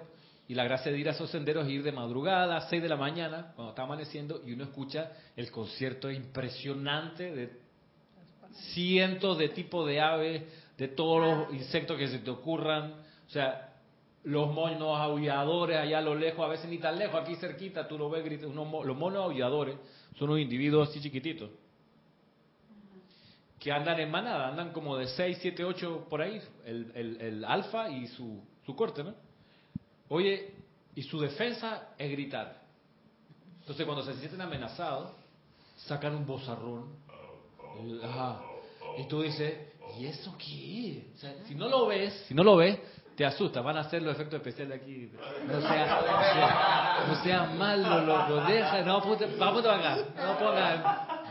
y la gracia de ir a esos senderos es ir de madrugada, a 6 de la mañana, cuando está amaneciendo, y uno escucha el concierto impresionante de cientos de tipos de aves, de todos los insectos que se te ocurran. O sea, los monos aulladores allá a lo lejos, a veces ni tan lejos, aquí cerquita, tú lo ves unos, los monos aulladores son unos individuos así chiquititos que andan en manada, andan como de 6, 7, 8 por ahí, el, el alfa y su, su corte, ¿no? Oye, y su defensa es gritar. Entonces cuando se sienten amenazados, sacan un bozarrón. Y tú dices, ¿y eso qué? O si no lo ves, si no lo ves, te asusta, van a hacer los efectos especiales aquí. No sea, no sea malo, loco, deja, no, ponte, vamos acá, no ponga.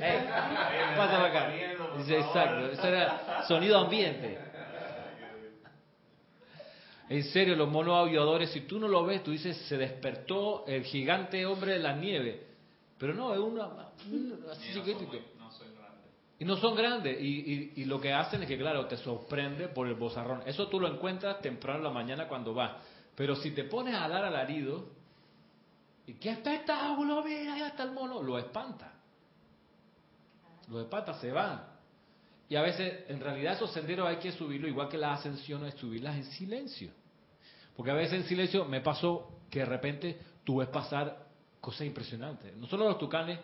hey, pasa acá. Dice, exacto, eso era sonido ambiente. En serio, los monos aulladores, si tú no lo ves, tú dices, se despertó el gigante hombre de la nieve. Pero no, es una, así chiquitito. Y no son grandes. Y, y, lo que hacen es que, claro, te sorprende por el bozarrón. Eso tú lo encuentras temprano en la mañana cuando vas. Pero si te pones a dar alarido, ¿y qué espectáculo? Mira, ahí está el mono. Lo espanta. Los espanta, se van. Y a veces, en realidad, esos senderos hay que subirlo, igual que las ascensiones, subirlas en silencio. Porque a veces en silencio me pasó que de repente tú ves pasar cosas impresionantes. No solo los tucanes,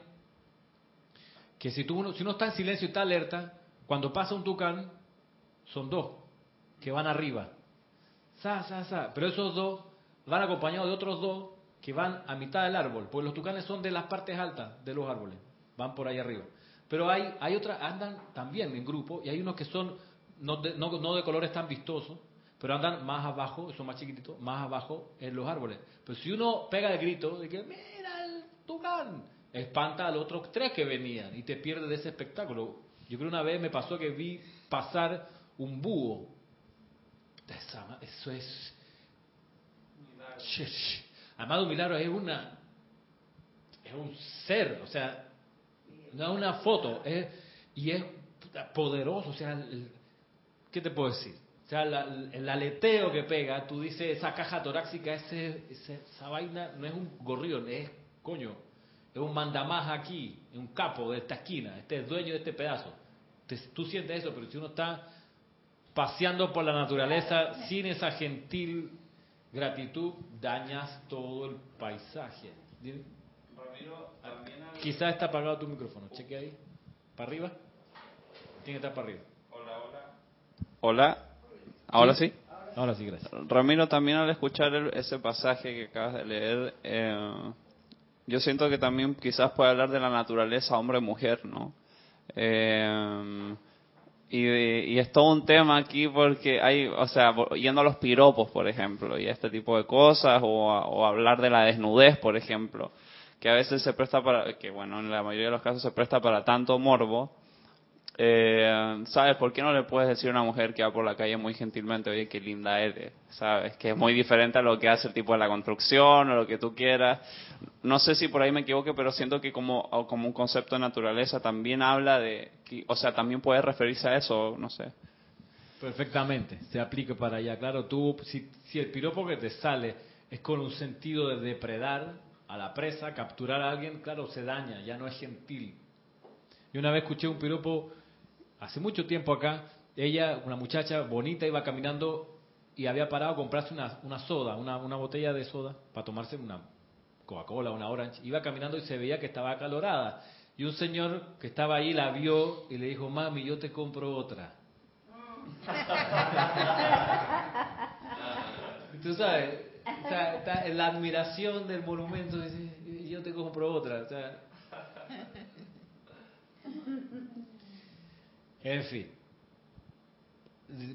que si, tú, si uno está en silencio y está alerta, cuando pasa un tucán, son dos que van arriba. Sa, sa, sa. Pero esos dos van acompañados de otros dos que van a mitad del árbol, porque los tucanes son de las partes altas de los árboles, van por ahí arriba. Pero hay, hay otras, andan también en grupo, y hay unos que son no de, no, no de colores tan vistosos, pero andan más abajo, son más chiquititos, más abajo en los árboles. Pero si uno pega el grito de que, mira el tucán, espanta a los otros tres que venían y te pierdes de ese espectáculo. Yo creo una vez me pasó que vi pasar un búho. Eso es... Amado milagro es una... Es un ser, o sea, no es una foto, es, y es poderoso, o sea, ¿qué te puedo decir? O sea, el aleteo que pega, tú dices, esa caja torácica, ese, esa vaina no es un gorrión, es, coño, es un mandamás aquí, un capo de esta esquina, este es dueño de este pedazo. tú sientes eso, pero si uno está paseando por la naturaleza sin esa gentil gratitud, dañas todo el paisaje. Quizás está apagado tu micrófono, cheque ahí. ¿Para arriba? Tiene que estar para arriba. Hola, hola. Hola. ¿Ahora sí? Ahora sí, gracias. Ramiro, también al escuchar ese pasaje que acabas de leer, eh, yo siento que también quizás puede hablar de la naturaleza hombre-mujer, ¿no? Eh, y, es todo un tema aquí porque hay, o sea, yendo a los piropos, por ejemplo, y este tipo de cosas, o, hablar de la desnudez, por ejemplo, que a veces se presta para, que bueno, en la mayoría de los casos se presta para tanto morbo, eh, ¿sabes? ¿Por qué no le puedes decir a una mujer que va por la calle muy gentilmente, oye, qué linda eres? ¿Sabes? Que es muy diferente a lo que hace el tipo de la construcción o lo que tú quieras. No sé si por ahí me equivoque, pero siento que como, como un concepto de naturaleza también habla de, o sea, también puede referirse a eso, no sé. Perfectamente, se aplica para allá. Claro, tú, si, si el piropo que te sale es con un sentido de depredar a la presa, capturar a alguien, claro, se daña, ya no es gentil. Yo una vez escuché un piropo hace mucho tiempo acá, ella, una muchacha bonita, iba caminando y había parado a comprarse una, una soda, una, una botella de soda, para tomarse una Coca-Cola, una Orange. Iba caminando y se veía que estaba acalorada. Y un señor que estaba ahí la vio y le dijo, mami, yo te compro otra. Tú sabes, está en la admiración del monumento, dice, yo te compro otra. En fin.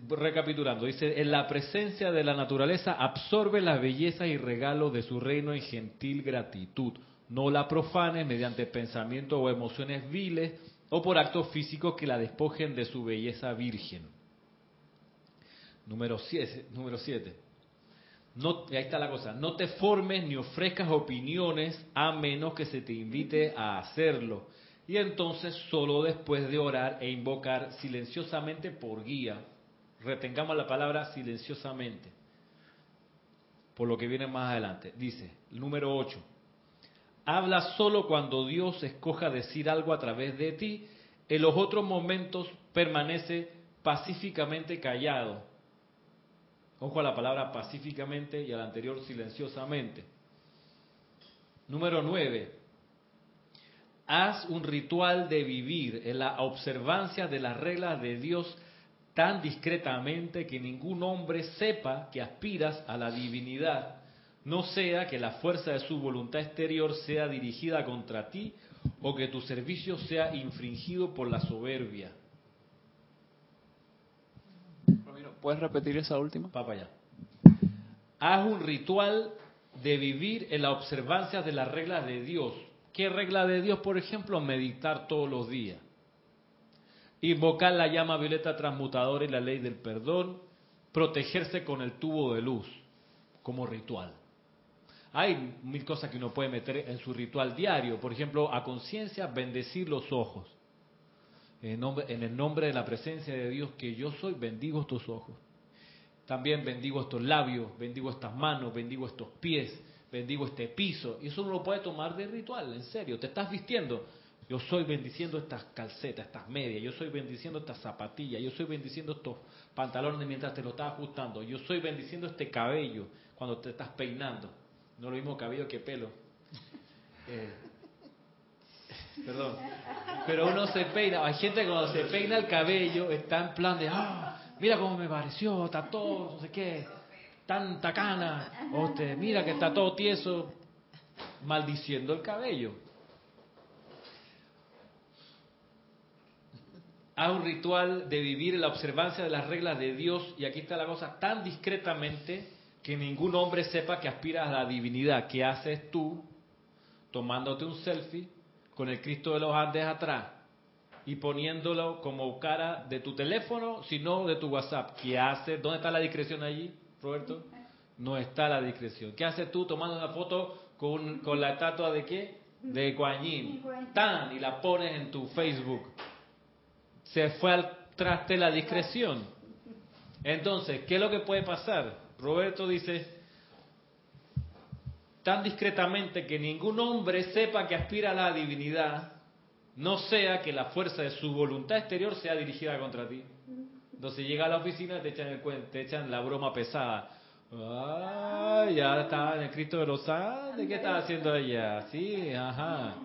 Recapitulando, dice, en la presencia de la naturaleza absorbe la belleza y regalo de su reino en gentil gratitud. No la profane mediante pensamientos o emociones viles o por actos físicos que la despojen de su belleza virgen. Número 7. Número siete. Ahí está la cosa. No te formes ni ofrezcas opiniones a menos que se te invite a hacerlo. Y entonces solo después de orar e invocar silenciosamente por guía. Retengamos la palabra silenciosamente. Por lo que viene más adelante. Dice, número 8. Habla solo cuando Dios escoja decir algo a través de ti. En los otros momentos permanece pacíficamente callado Ojo a la palabra pacíficamente y al anterior silenciosamente. Número 9. Haz un ritual de vivir en la observancia de las reglas de Dios tan discretamente que ningún hombre sepa que aspiras a la divinidad, no sea que la fuerza de su voluntad exterior sea dirigida contra ti o que tu servicio sea infringido por la soberbia. ¿Puedes repetir esa última? Papá ya. Haz un ritual de vivir en la observancia de las reglas de Dios. ¿Qué regla de Dios, por ejemplo? Meditar todos los días. Invocar la llama violeta transmutadora y la ley del perdón. Protegerse con el tubo de luz como ritual. Hay mil cosas que uno puede meter en su ritual diario. Por ejemplo, a conciencia, bendecir los ojos en, el nombre de la presencia de Dios que yo soy, bendigo estos ojos. También bendigo estos labios, bendigo estas manos, bendigo estos pies, bendigo este piso. Y eso uno lo puede tomar de ritual, en serio. Te estás vistiendo. Yo soy bendiciendo estas calcetas, estas medias. Yo soy bendiciendo estas zapatillas. Yo soy bendiciendo estos pantalones mientras te lo estás ajustando. Yo soy bendiciendo este cabello cuando te estás peinando. No lo mismo cabello que pelo. Eh, Perdón. Pero uno se peina. Hay gente cuando se peina el cabello está en plan de, ah, mira cómo me pareció, está todo, no sé qué, tanta cana. Mira que está todo tieso, maldiciendo el cabello. Haz un ritual de vivir la observancia de las reglas de Dios, y aquí está la cosa, tan discretamente que ningún hombre sepa que aspiras a la divinidad. ¿Qué haces tú tomándote un selfie con el Cristo de los Andes atrás y poniéndolo como cara de tu teléfono, sino de tu WhatsApp. ¿Qué hace? ¿Dónde está la discreción allí, Roberto? No está la discreción. ¿Qué haces tú tomando una foto con, con la estatua de qué? De Guanyin. Tan, y la pones en tu Facebook. Se fue al traste la discreción. Entonces, ¿qué es lo que puede pasar? Roberto dice, tan discretamente que ningún hombre sepa que aspira a la divinidad, no sea que la fuerza de su voluntad exterior sea dirigida contra ti. Entonces llega a la oficina te echan, el cuento, te echan la broma pesada. Ay, ya estaba en el Cristo de los Andes, ¿qué estaba haciendo ella? Sí, ajá.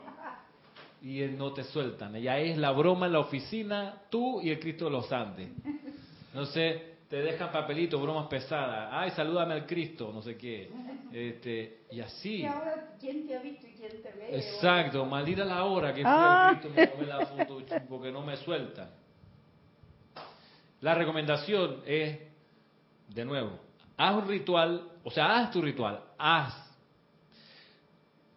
Y no te sueltan. Ella es la broma en la oficina, tú y el Cristo de los Andes. No sé, te dejan papelitos, bromas pesadas. Ay, salúdame al Cristo, no sé qué. Este, y así. Y ahora, ¿quién te ha visto y quién te ve? Exacto, maldita la hora que fue ah. el Cristo me tomé la foto porque no me suelta. La recomendación es, de nuevo, haz un ritual, o sea, haz tu ritual, haz.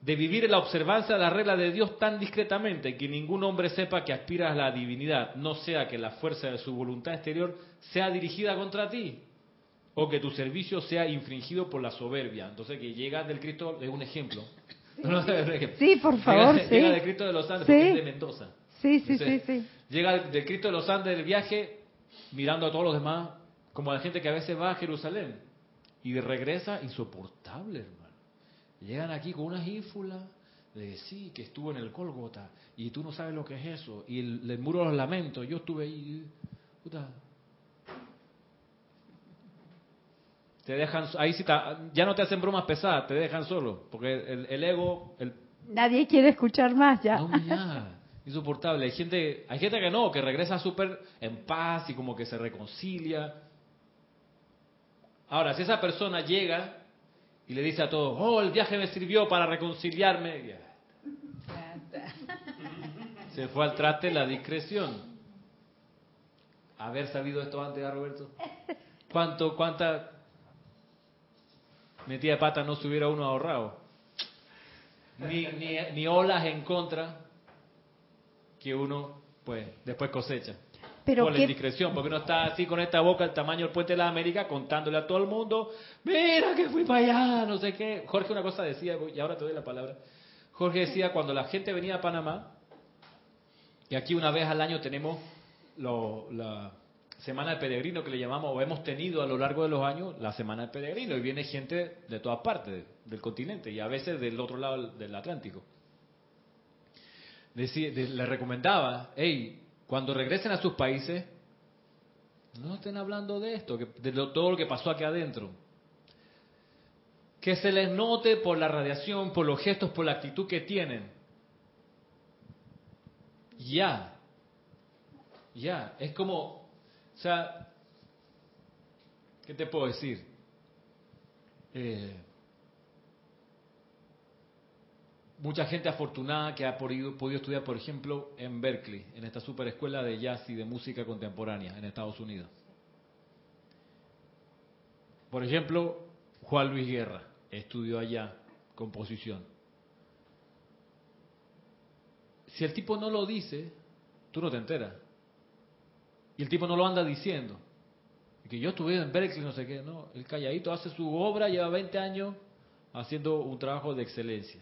de vivir en la observancia de la regla de Dios tan discretamente que ningún hombre sepa que aspiras a la divinidad, no sea que la fuerza de su voluntad exterior sea dirigida contra ti, o que tu servicio sea infringido por la soberbia. Entonces, que llega del Cristo es un ejemplo. Sí, por favor, llega, sí. Llega del Cristo de los Andes, Sí. porque es de Mendoza. Sí, sí, Entonces, sí, sí. Llega del Cristo de los Andes del viaje, mirando a todos los demás, como la gente que a veces va a Jerusalén, y regresa insoportable, hermano. Llegan aquí con unas ínfulas de sí, que estuvo en el Cólgota, y tú no sabes lo que es eso, y el, el muro de los lamentos, yo estuve ahí, puta. Te dejan, ahí sí, ya no te hacen bromas pesadas, te dejan solo, porque el, el ego, el, Nadie quiere escuchar más ya. no, ya. Insoportable. Hay gente, hay gente que no, que regresa súper en paz y como que se reconcilia. Ahora, si esa persona llega y le dice a todos, oh, el viaje me sirvió para reconciliarme, ya. se fue al traste la discreción. Haber sabido esto antes, ¿ah, Roberto? ¿Cuánto, cuánta metida de pata no se hubiera uno ahorrado? Ni, ni, ni olas en contra que uno, pues, después cosecha. Pero por la qué- indiscreción, porque uno está así con esta boca el tamaño del puente de la América contándole a todo el mundo, mira que fui para allá, no sé qué. Jorge una cosa decía, y ahora te doy la palabra. Jorge decía, cuando la gente venía a Panamá, y aquí una vez al año tenemos lo- la semana del peregrino que le llamamos, o hemos tenido a lo largo de los años la semana del peregrino, y viene gente de todas partes del continente, y a veces del otro lado del Atlántico. Decía- de- le recomendaba, hey, cuando regresen a sus países, no estén hablando de esto, de todo lo que pasó aquí adentro. Que se les note por la radiación, por los gestos, por la actitud que tienen. Ya. Ya. Es como, o sea, ¿qué te puedo decir? Eh, mucha gente afortunada que ha podido, podido estudiar, por ejemplo, en Berkeley, en esta super escuela de jazz y de música contemporánea en Estados Unidos. Por ejemplo, Juan Luis Guerra estudió allá composición. Si el tipo no lo dice, tú no te enteras. Y el tipo no lo anda diciendo. Y que yo estuve en Berkeley, no sé qué, no. El calladito hace su obra, lleva 20 años haciendo un trabajo de excelencia.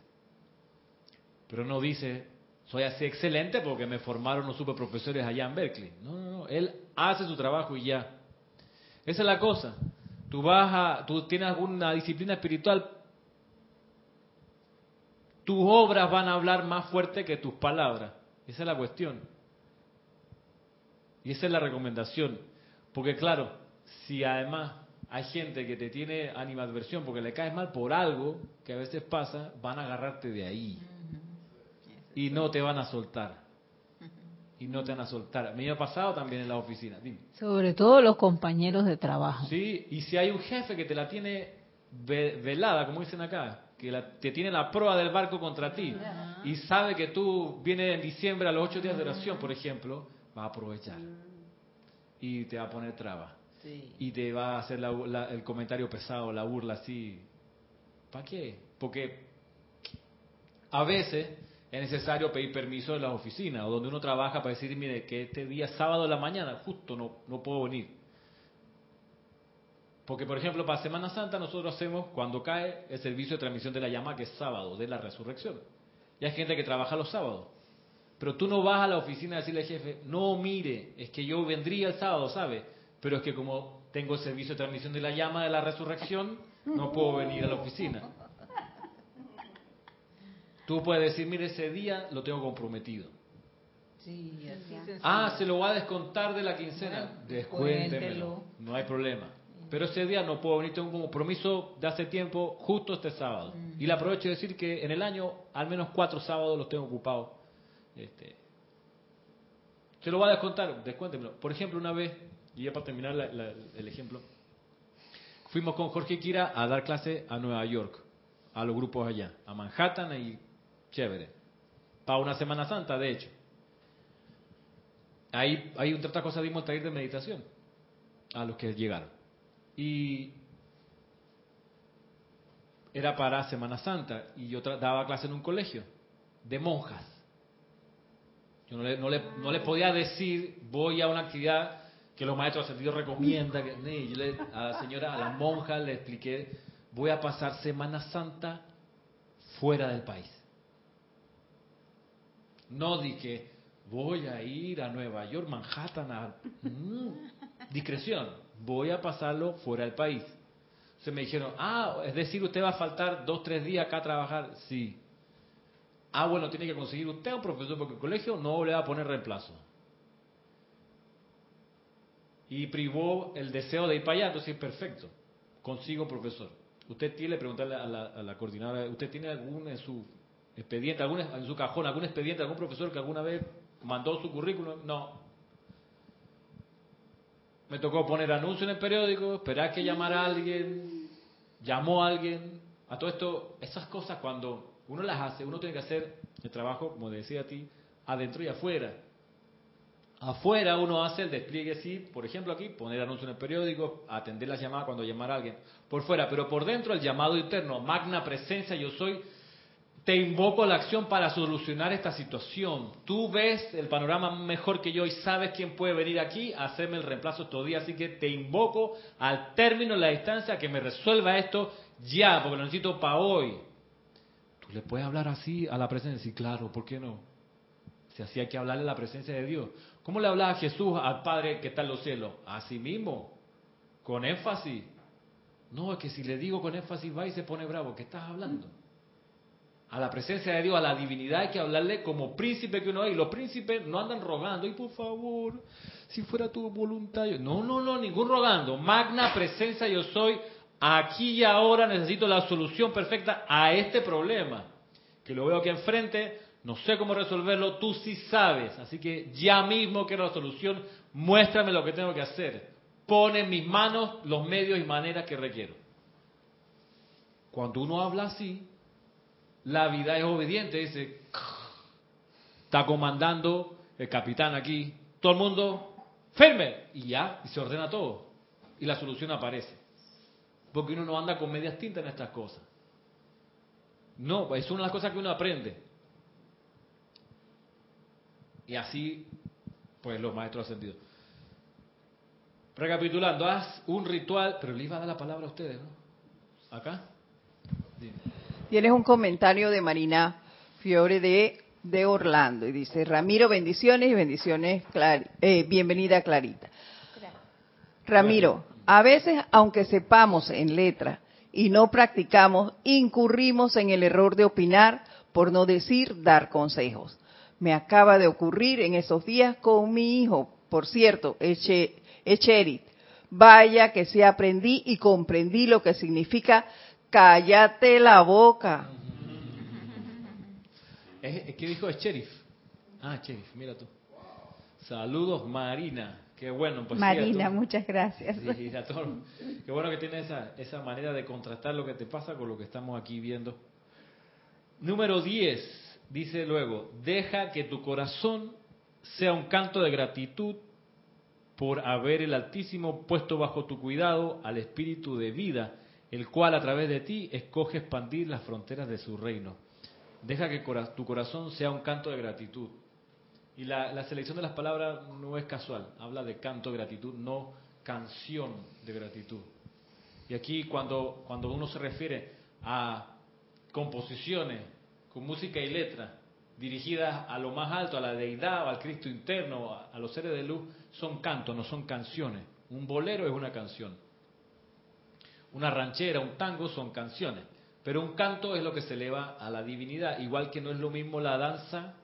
Pero no dice, soy así excelente porque me formaron los superprofesores allá en Berkeley. No, no, no. Él hace su trabajo y ya. Esa es la cosa. Tú vas a, tú tienes alguna disciplina espiritual, tus obras van a hablar más fuerte que tus palabras. Esa es la cuestión. Y esa es la recomendación. Porque claro, si además hay gente que te tiene animadversión porque le caes mal por algo que a veces pasa, van a agarrarte de ahí. Y no te van a soltar. Y no te van a soltar. Me ha pasado también en la oficina. Dime. Sobre todo los compañeros de trabajo. Sí, y si hay un jefe que te la tiene ve- velada, como dicen acá, que la- te tiene la proa del barco contra ti, y sabe que tú vienes en diciembre a los ocho días de oración, por ejemplo, va a aprovechar. Y te va a poner trabas. Y te va a hacer la- la- el comentario pesado, la burla así. ¿Para qué? Porque a veces es necesario pedir permiso de las oficinas o donde uno trabaja para decir, mire, que este día sábado de la mañana justo no, no puedo venir. Porque, por ejemplo, para Semana Santa nosotros hacemos, cuando cae, el servicio de transmisión de la llama, que es sábado, de la resurrección. Y hay gente que trabaja los sábados. Pero tú no vas a la oficina a decirle al jefe, no, mire, es que yo vendría el sábado, ¿sabe? Pero es que como tengo el servicio de transmisión de la llama de la resurrección, no puedo venir a la oficina. Tú puedes decir, mire, ese día lo tengo comprometido. Sí, así. Ah, se lo va a descontar de la quincena. Bueno, Descuéntemelo. No hay problema. Pero ese día no puedo venir, tengo un compromiso de hace tiempo, justo este sábado. Y le aprovecho de decir que en el año, al menos cuatro sábados los tengo ocupados. Este, se lo va a descontar, descuéntemelo. Por ejemplo, una vez, y ya para terminar la- la- el ejemplo, fuimos con Jorge Kira a dar clase a Nueva York, a los grupos allá, a Manhattan y chévere. Para una Semana Santa, de hecho. Ahí, ahí entre otras cosas dimos taller de meditación a los que llegaron. Y era para Semana Santa y yo daba clase en un colegio de monjas. Yo no le, no le, no le podía decir, voy a una actividad que los maestros ascendidos recomiendan. Que, yo le- a la señora, a la monja le expliqué, voy a pasar Semana Santa fuera del país. No di que voy a ir a Nueva York, Manhattan, a... Mm, discreción, voy a pasarlo fuera del país. Se me dijeron, ah, es decir, usted va a faltar dos, tres días acá a trabajar. Sí. Ah, bueno, tiene que conseguir usted un profesor porque el colegio no le va a poner reemplazo. Y privó el deseo de ir para allá, entonces perfecto, consigo un profesor. Usted tiene preguntarle a la, a la coordinadora, ¿usted tiene algún en su expediente, algún, en su cajón, algún expediente, algún profesor que alguna vez mandó su currículum? No. Me tocó poner anuncio en el periódico, esperar que llamara a alguien, llamó a alguien. A todo esto, esas cosas cuando uno las hace, uno tiene que hacer el trabajo, como decía a ti, adentro y afuera. Afuera uno hace el despliegue, sí, por ejemplo aquí, poner anuncio en el periódico, atender las llamadas cuando llamara a alguien. Por fuera, pero por dentro el llamado interno, magna presencia, yo soy, te invoco a la acción para solucionar esta situación. Tú ves el panorama mejor que yo y sabes quién puede venir aquí a hacerme el reemplazo estos días, así que te invoco al término de la distancia que me resuelva esto ya, porque lo necesito para hoy. Tú le puedes hablar así a la presencia, sí, claro, ¿por qué no? Si así hay que hablarle a la presencia de Dios. ¿Cómo le hablaba Jesús al Padre que está en los cielos? Así mismo, con énfasis. No, es que si le digo con énfasis va y se pone bravo. ¿Qué estás hablando? A la presencia de Dios, a la divinidad hay que hablarle como príncipe que uno es. Y los príncipes no andan rogando. Y por favor, si fuera tu voluntad. yo-". No, no, no, ningún rogando. Magna presencia yo soy. Aquí y ahora necesito la solución perfecta a este problema. Que lo veo aquí enfrente, no sé cómo resolverlo, tú sí sabes. Así que ya mismo quiero la solución, muéstrame lo que tengo que hacer. Pone en mis manos los medios y maneras que requiero. Cuando uno habla así, la vida es obediente, dice, está comandando el capitán aquí, todo el mundo firme, y ya, y se ordena todo, y la solución aparece. Porque uno no anda con medias tintas en estas cosas. No, es una de las cosas que uno aprende. Y así, pues los maestros ascendidos. Recapitulando, haz un ritual, pero le iba a dar la palabra a ustedes, ¿no? ¿Acá? Dime. Tienes un comentario de Marina Fiore de, de Orlando y dice, Ramiro, bendiciones y bendiciones, Clar- eh, bienvenida Clarita. Ramiro, a veces, aunque sepamos en letra y no practicamos, incurrimos en el error de opinar, por no decir dar consejos. Me acaba de ocurrir en esos días con mi hijo, por cierto, Eche- Echerit. Vaya que sí aprendí y comprendí lo que significa cállate la boca. ¿Qué dijo? Es sheriff. Ah, sheriff, mira tú. Saludos, Marina. Qué bueno. Pues Marina, muchas gracias. Sí, a todos. Qué bueno que tienes esa, esa manera de contrastar lo que te pasa con lo que estamos aquí viendo. Número 10. Dice luego, deja que tu corazón sea un canto de gratitud por haber el Altísimo puesto bajo tu cuidado al espíritu de vida, el cual a través de ti escoge expandir las fronteras de su reino. Deja que tu corazón sea un canto de gratitud. Y la, la selección de las palabras no es casual, habla de canto de gratitud, no canción de gratitud. Y aquí cuando, cuando uno se refiere a composiciones con música y letra dirigidas a lo más alto, a la deidad o al Cristo interno, a, a los seres de luz, son cantos, no son canciones. Un bolero es una canción. Una ranchera, un tango son canciones. Pero un canto es lo que se eleva a la divinidad, igual que no es lo mismo la danza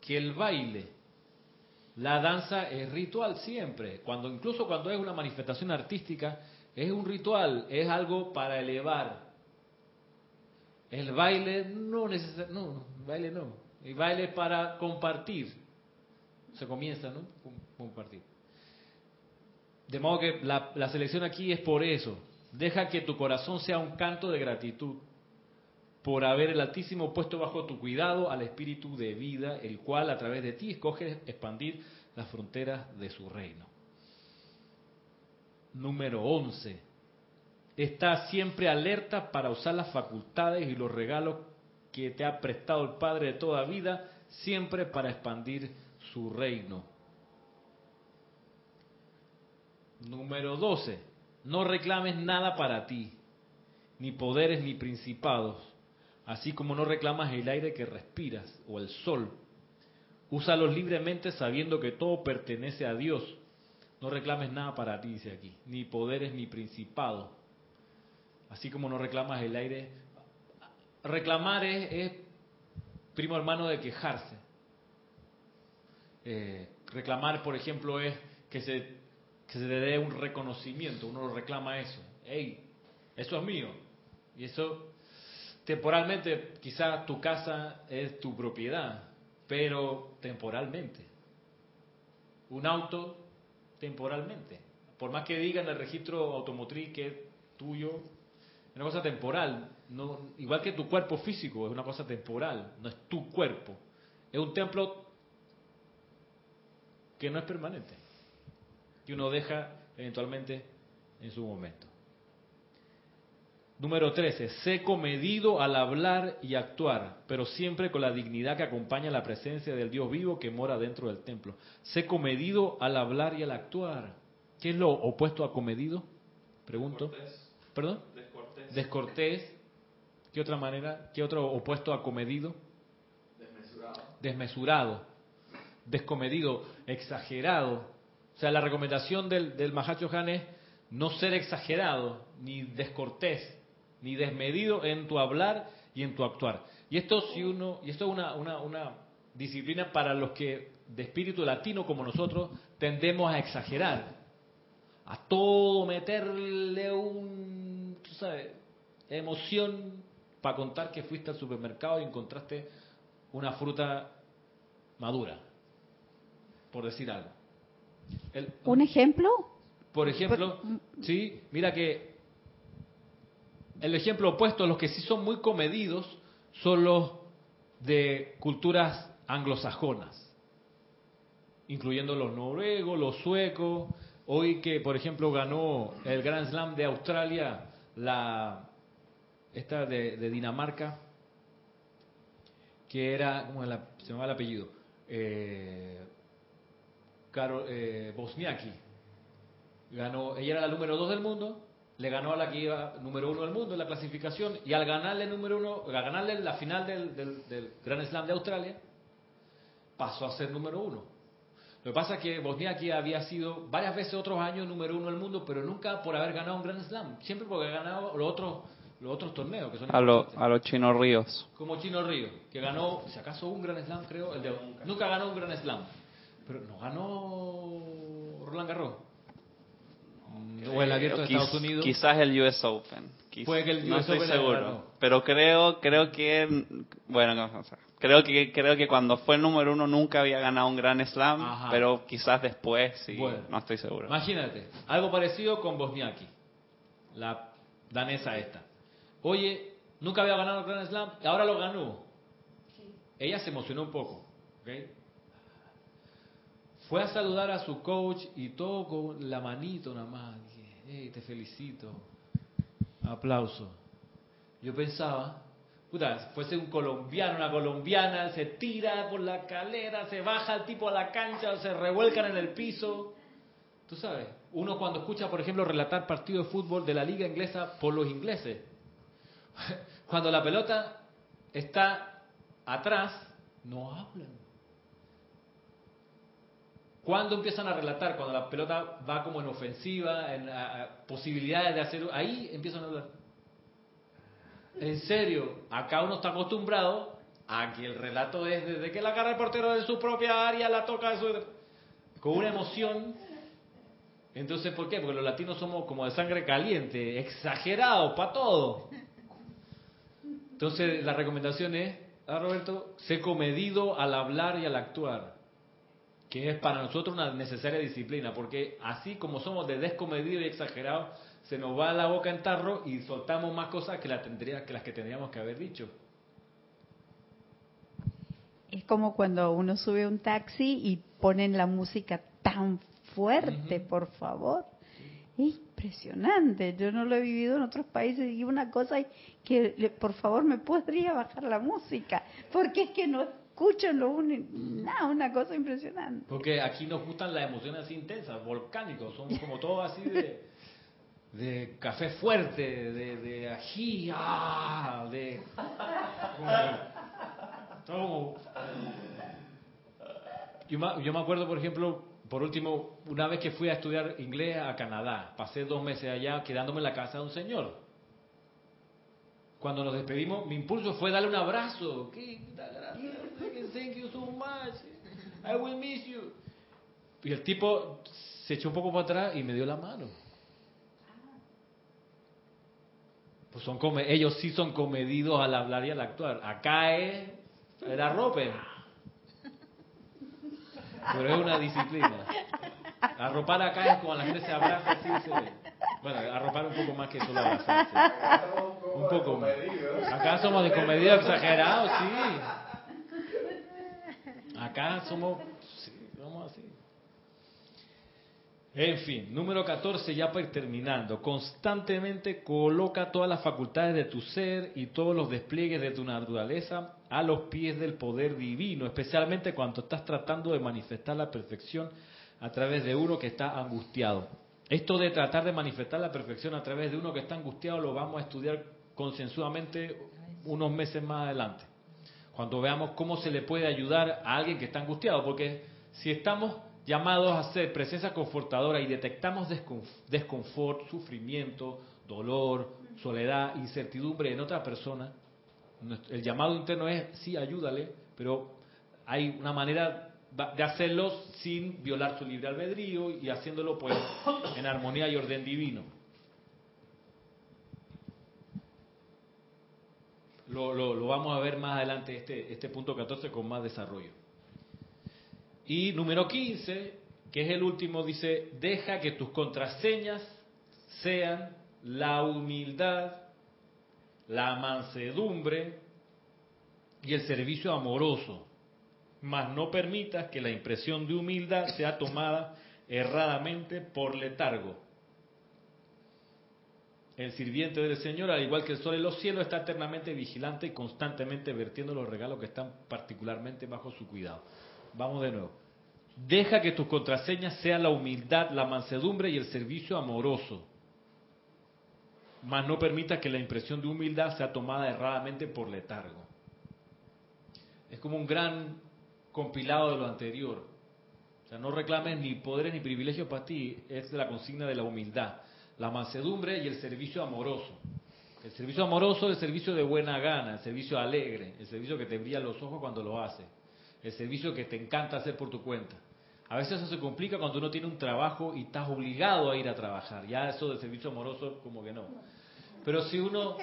que el baile. La danza es ritual siempre, cuando incluso cuando es una manifestación artística, es un ritual, es algo para elevar. El baile no necesariamente, no, baile no. El baile es para compartir. Se comienza, ¿no? Com- Compartir. De modo que la selección aquí es por eso. Deja que tu corazón sea un canto de gratitud por haber el Altísimo puesto bajo tu cuidado al espíritu de vida, el cual a través de ti escoge expandir las fronteras de su reino. Número 11. Está siempre alerta para usar las facultades y los regalos que te ha prestado el Padre de toda vida, siempre para expandir su reino. Número 12. No reclames nada para ti, ni poderes ni principados, así como no reclamas el aire que respiras o el sol. Úsalos libremente sabiendo que todo pertenece a Dios. No reclames nada para ti, dice aquí, ni poderes ni principados. Así como no reclamas el aire. Reclamar es, primo hermano de quejarse. Eh, reclamar, por ejemplo, es que se, que se le dé un reconocimiento. Uno lo reclama eso. Hey, eso es mío. Y eso, temporalmente, quizás tu casa es tu propiedad, pero temporalmente. Un auto, temporalmente. Por más que diga en el registro automotriz que es tuyo, es una cosa temporal. No, igual que tu cuerpo físico es una cosa temporal, no es tu cuerpo. Es un templo que no es permanente, que uno deja eventualmente en su momento. Número 13. Sé comedido al hablar y actuar, pero siempre con la dignidad que acompaña la presencia del Dios vivo que mora dentro del templo. Sé comedido al hablar y al actuar. ¿Qué es lo opuesto a comedido? Pregunto. ¿Perdón? Descortés. Descortés. ¿Qué otra manera? ¿Qué otro opuesto a comedido? Desmesurado. Desmesurado. Descomedido. Exagerado. O sea, la recomendación del, del Mahacho Han es no ser exagerado, ni descortés, ni desmedido en tu hablar y en tu actuar. Y esto si uno, y esto es una, una, una disciplina para los que de espíritu latino como nosotros tendemos a exagerar, a todo meterle un, tú sabes, emoción para contar que fuiste al supermercado y encontraste una fruta madura, por decir algo. El- ¿Un ejemplo? por ejemplo, sí, mira que el ejemplo opuesto, los que sí son muy comedidos, son los de culturas anglosajonas, incluyendo los noruegos, los suecos. Hoy que, por ejemplo, ganó el Grand Slam de Australia, la esta de, de Dinamarca, que era, ¿cómo se llama el apellido? Eh, Caro- eh, Bosniaki ganó, ella era la número dos del mundo, le ganó a la que iba número uno del mundo en la clasificación y al ganarle número uno, al ganarle la final del, del, del Grand Slam de Australia, pasó a ser número uno. Lo que pasa es que Bosniaki había sido varias veces otros años número uno del mundo, pero nunca por haber ganado un Grand Slam, siempre porque ha ganado los otros, los otros torneos que son A, lo- a los chinos ríos. Como Chino Río, que ganó, si acaso un Grand Slam, creo, el de, nunca ganó un Grand Slam, pero no ganó Roland Garros. O el abierto de Estados Unidos. Quizás el US Open. Quiz- Puede que el no estoy Open seguro. Pero creo, creo que, bueno, no, o sea, creo que creo que cuando fue el número uno nunca había ganado un Grand Slam, Ajá. pero quizás después sí. Bueno. no estoy seguro. Imagínate, algo parecido con Bosniaki, la danesa esta. Oye, nunca había ganado el Grand Slam, y ahora lo ganó. Ella se emocionó un poco, ¿ok? Fue a saludar a su coach y todo con la manito nada más. Hey, te felicito. Aplauso. Yo pensaba, puta, fuese un colombiano, una colombiana, se tira por la calera, se baja el tipo a la cancha, se revuelcan en el piso. Tú sabes, uno cuando escucha, por ejemplo, relatar partidos de fútbol de la liga inglesa por los ingleses, cuando la pelota está atrás, no hablan. Cuando empiezan a relatar? Cuando la pelota va como en ofensiva, en posibilidades de hacer... Ahí empiezan a hablar. En serio, acá uno está acostumbrado a que el relato es desde que la agarra el portero de su propia área, la toca con una emoción. Entonces, ¿por qué? Porque los latinos somos como de sangre caliente, exagerados para todo. Entonces, la recomendación es, a Roberto, sé comedido al hablar y al actuar que es para nosotros una necesaria disciplina, porque así como somos de descomedido y exagerados, se nos va la boca en tarro y soltamos más cosas que, la tendría, que las que tendríamos que haber dicho. Es como cuando uno sube un taxi y ponen la música tan fuerte, por favor. Y impresionante. Yo no lo he vivido en otros países y una cosa que, le- por favor, me podría bajar la música, porque es que no escucho lo un- nada, una cosa impresionante. Porque aquí nos gustan las emociones intensas, volcánicos, son como todos así de, de café fuerte, de, de ají, ah, de... todo yo, me, yo me acuerdo, por ejemplo, por último, una vez que fui a estudiar inglés a Canadá, pasé dos meses allá quedándome en la casa de un señor. Cuando nos despedimos, mi impulso fue darle un abrazo. ¿Qué? Thank you so much. I will miss you. Y el tipo se echó un poco para atrás y me dio la mano. Pues son come- ellos sí son comedidos al hablar y al actuar. Acá es era rope. Pero es una disciplina. Arropar acá es cuando la gente se abraza así. se- bueno, arropar un poco más que solo abrazarse. Un poco más. Acá somos de comedia exagerados, sí. Acá somos, sí, somos así. En fin, número 14, ya para ir terminando. Constantemente coloca todas las facultades de tu ser y todos los despliegues de tu naturaleza a los pies del poder divino, especialmente cuando estás tratando de manifestar la perfección a través de uno que está angustiado. Esto de tratar de manifestar la perfección a través de uno que está angustiado lo vamos a estudiar concienzudamente unos meses más adelante cuando veamos cómo se le puede ayudar a alguien que está angustiado, porque si estamos llamados a ser presencia confortadora y detectamos desconf- desconfort, sufrimiento, dolor, soledad, incertidumbre en otra persona, el llamado interno es, sí, ayúdale, pero hay una manera de hacerlo sin violar su libre albedrío y haciéndolo pues en armonía y orden divino. Lo, lo- vamos a ver más adelante, este, este punto 14, con más desarrollo. Y número 15, que es el último, dice, deja que tus contraseñas sean la humildad, la mansedumbre y el servicio amoroso, mas no permitas que la impresión de humildad sea tomada erradamente por letargo. El sirviente del Señor, al igual que el sol en los cielos, está eternamente vigilante y constantemente vertiendo los regalos que están particularmente bajo su cuidado. Vamos de nuevo. Deja que tus contraseñas sean la humildad, la mansedumbre y el servicio amoroso. Mas no permita que la impresión de humildad sea tomada erradamente por letargo. Es como un gran compilado de lo anterior. O sea, no reclames ni poderes ni privilegios para ti, es la consigna de la humildad, la mansedumbre y el servicio amoroso. El servicio amoroso es el servicio de buena gana, el servicio alegre, el servicio que te brilla los ojos cuando lo haces, el servicio que te encanta hacer por tu cuenta. A veces eso se complica cuando uno tiene un trabajo y estás obligado a ir a trabajar. Ya eso del servicio amoroso como que no. Pero si uno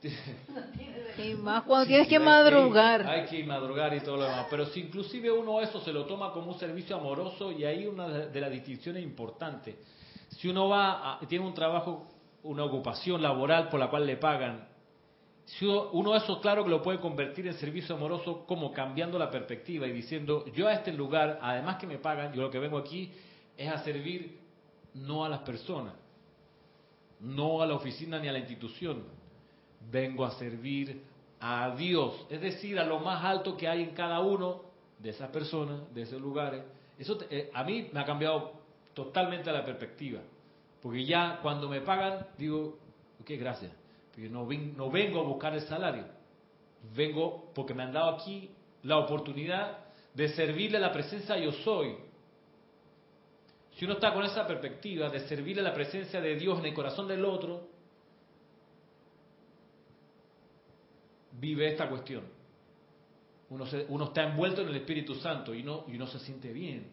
Y más cuando tienes que hay madrugar. Hay que madrugar y todo lo demás. Pero si inclusive uno eso se lo toma como un servicio amoroso, y ahí una de las distinciones importantes. Si uno va a- tiene un trabajo, una ocupación laboral por la cual le pagan, si uno, uno eso claro que lo puede convertir en servicio amoroso como cambiando la perspectiva y diciendo, yo a este lugar, además que me pagan, yo lo que vengo aquí es a servir no a las personas, no a la oficina ni a la institución, vengo a servir a Dios, es decir, a lo más alto que hay en cada uno de esas personas, de esos lugares. Eso eh, a mí me ha cambiado totalmente la perspectiva, porque ya cuando me pagan digo, ok, gracias, yo no, no vengo a buscar el salario, vengo porque me han dado aquí la oportunidad de servirle a la presencia yo soy. Si uno está con esa perspectiva de servirle a la presencia de Dios en el corazón del otro, vive esta cuestión. Uno, se- uno está envuelto en el Espíritu Santo y uno, y uno se siente bien.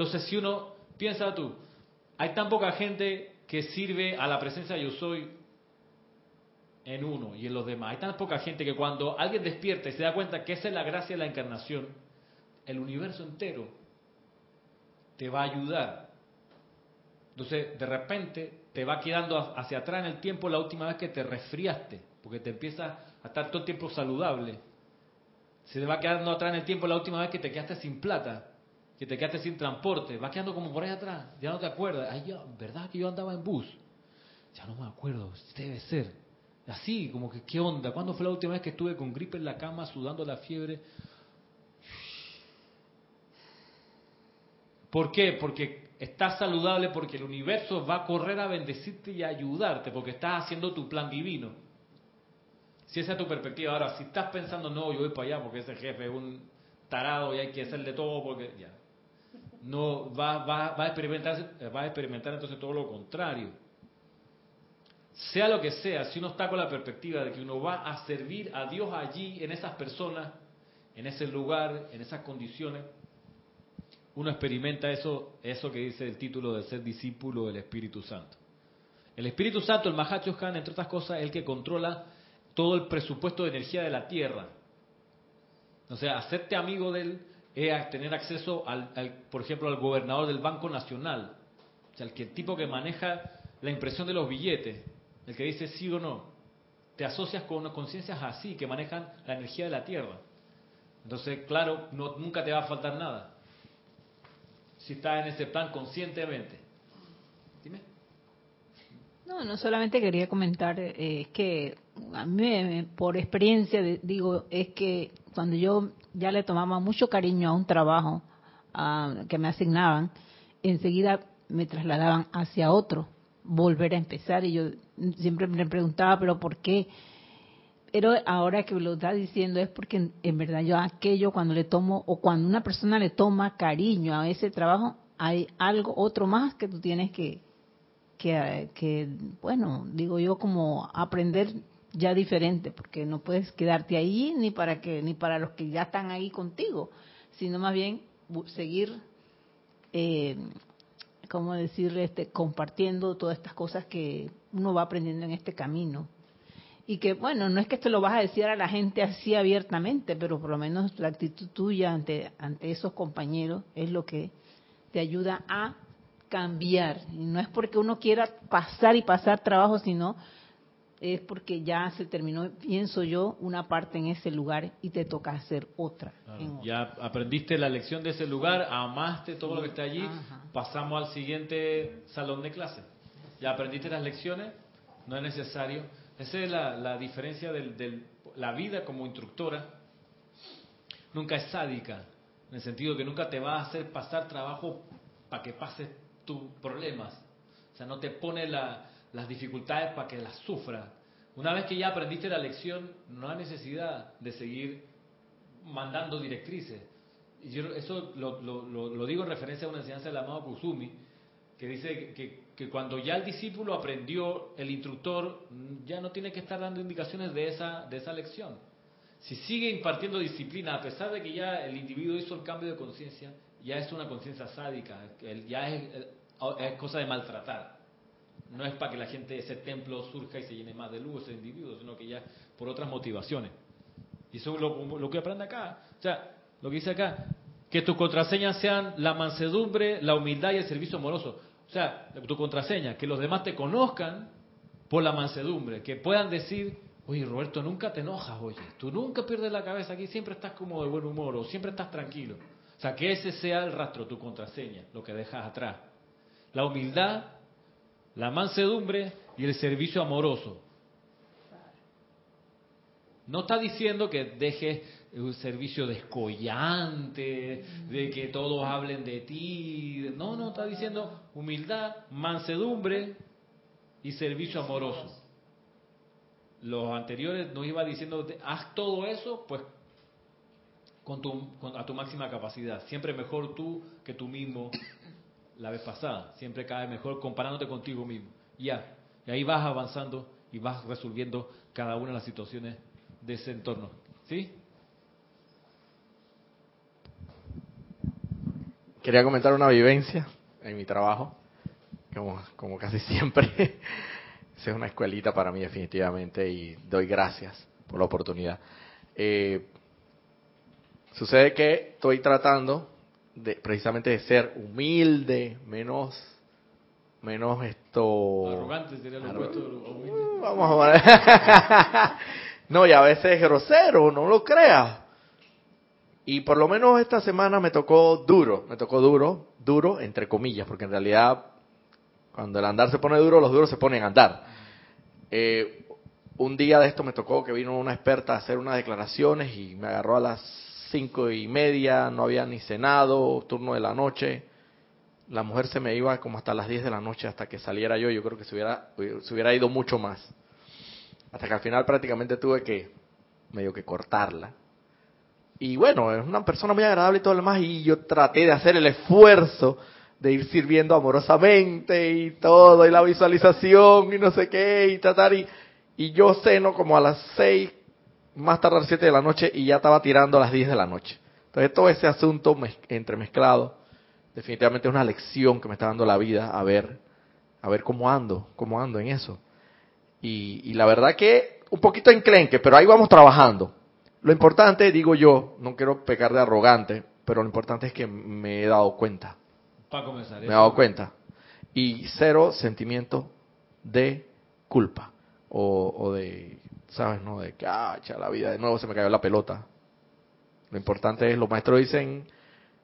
Entonces, si uno piensa tú, hay tan poca gente que sirve a la presencia yo soy en uno y en los demás. Hay tan poca gente que cuando alguien despierta y se da cuenta que esa es la gracia de la encarnación, el universo entero te va a ayudar. Entonces, de repente, te va quedando hacia atrás en el tiempo la última vez que te resfriaste, porque te empiezas a estar todo el tiempo saludable. Se te va quedando atrás en el tiempo la última vez que te quedaste sin plata. Que te quedaste sin transporte, vas quedando como por ahí atrás, ya no te acuerdas. Ay, ya, ¿verdad que yo andaba en bus? Ya no me acuerdo, debe ser. Así, como que, ¿qué onda? ¿Cuándo fue la última vez que estuve con gripe en la cama, sudando la fiebre? ¿Por qué? Porque estás saludable, porque el universo va a correr a bendecirte y a ayudarte, porque estás haciendo tu plan divino. Si esa es tu perspectiva. Ahora, si estás pensando, no, yo voy para allá porque ese jefe es un tarado y hay que hacerle todo porque ya. No, va, va, va, a experimentar, va a experimentar entonces todo lo contrario. Sea lo que sea, si uno está con la perspectiva de que uno va a servir a Dios allí, en esas personas, en ese lugar, en esas condiciones, uno experimenta eso, eso que dice el título de ser discípulo del Espíritu Santo. El Espíritu Santo, el Mahacho Han, entre otras cosas, es el que controla todo el presupuesto de energía de la Tierra. O sea, hacerte amigo de él es tener acceso, al, por ejemplo, al gobernador del Banco Nacional. O sea, el, que, el tipo que maneja la impresión de los billetes, el que dice sí o no. Te asocias con conciencias así, que manejan la energía de la Tierra. Entonces, claro, no, nunca te va a faltar nada. Si estás en ese plan conscientemente. Dime. No, no solamente quería comentar, eh, que a mí, por experiencia, digo, es que cuando yo ya le tomaba mucho cariño a un trabajo que me asignaban, enseguida me trasladaban hacia otro, volver a empezar. Y yo siempre me preguntaba, pero ¿por qué? Pero ahora que lo está diciendo es porque en, verdad yo aquello cuando le tomo, o cuando una persona le toma cariño a ese trabajo, hay algo, otro más que tú tienes que, que bueno, digo yo como aprender ya diferente, porque no puedes quedarte ahí ni para que ni para los que ya están ahí contigo, sino más bien seguir, eh, cómo decir, este, compartiendo todas estas cosas que uno va aprendiendo en este camino. Y que, bueno, no es que esto lo vas a decir a la gente así abiertamente, pero por lo menos la actitud tuya ante, ante esos compañeros es lo que te ayuda a cambiar. Y no es porque uno quiera pasar y pasar trabajo, sino es porque ya se terminó, pienso yo, una parte en ese lugar y te toca hacer otra. Ya aprendiste la lección de ese lugar, amaste todo lo que está allí, pasamos al siguiente salón de clase. Ya aprendiste las lecciones, no es necesario. Esa es la, diferencia de la vida como instructora. Nunca es sádica, en el sentido que nunca te va a hacer pasar trabajo para que pases tus problemas. O sea, no te pone la, las dificultades para que las sufra. Una vez que ya aprendiste la lección, no hay necesidad de seguir mandando directrices. Y eso lo, lo, digo en referencia a una enseñanza del amado Kusumi, que dice que, que, cuando ya el discípulo aprendió, el instructor ya no tiene que estar dando indicaciones de esa, de esa lección. Si sigue impartiendo disciplina, a pesar de que ya el individuo hizo el cambio de conciencia, ya es una conciencia sádica, ya es, es cosa de maltratar no es para que la gente, ese templo surja y se llene más de luz, ese individuo, sino que ya por otras motivaciones. Y eso es lo, que aprende acá. O sea, lo que dice acá, que tus contraseñas sean la mansedumbre, la humildad y el servicio amoroso. O sea, tu contraseña, que los demás te conozcan por la mansedumbre, que puedan decir, oye Roberto, nunca te enojas, oye, tú nunca pierdes la cabeza aquí, siempre estás como de buen humor o siempre estás tranquilo. O sea, que ese sea el rastro, tu contraseña, lo que dejas atrás. La humildad la mansedumbre y el servicio amoroso. No está diciendo que dejes un servicio descollante, de que todos hablen de ti. No, no, está diciendo humildad, mansedumbre y servicio amoroso. Los anteriores nos iba diciendo, haz todo eso, pues con tu, a tu máxima capacidad. Siempre mejor tú que tú mismo la vez pasada. Siempre cae mejor comparándote contigo mismo. ya. Y ahí vas avanzando y vas resolviendo cada una de las situaciones de ese entorno. ¿Sí? Quería comentar una vivencia en mi trabajo, como, como casi siempre. es una escuelita para mí definitivamente y doy gracias por la oportunidad. Eh, sucede que estoy tratando de, precisamente de ser humilde, menos menos esto. Arrogante sería lo opuesto uh, vamos a ver no y a veces grosero no lo creas. Y por lo menos esta semana me tocó duro, me tocó duro, duro entre comillas, porque en realidad cuando el andar se pone duro, los duros se ponen a andar. Eh, un día de esto me tocó que vino una experta a hacer unas declaraciones y me agarró a las cinco y media, no había ni cenado, turno de la noche. La mujer se me iba como hasta las diez de la noche hasta que saliera yo. Yo creo que se hubiera, se hubiera ido mucho más. Hasta que al final prácticamente tuve que medio que cortarla. Y bueno, es una persona muy agradable y todo lo demás. Y yo traté de hacer el esfuerzo de ir sirviendo amorosamente y todo, y la visualización y no sé qué, y tratar. Y, y yo ceno como a las seis, más tarde a las siete de la noche, y ya estaba tirando a las diez de la noche. Entonces todo ese asunto entremezclado, definitivamente es una lección que me está dando la vida a ver, a ver cómo ando, cómo ando en eso. Y, y la verdad que un poquito enclenque, pero ahí vamos trabajando. Lo importante, digo yo, no quiero pecar de arrogante, pero lo importante es que me he dado cuenta. Para comenzar. Me he dado cuenta. Y cero sentimiento de culpa. O, o de, ¿sabes? No, de que, ah, la vida, de nuevo se me cayó la pelota. Lo importante es, los maestros dicen,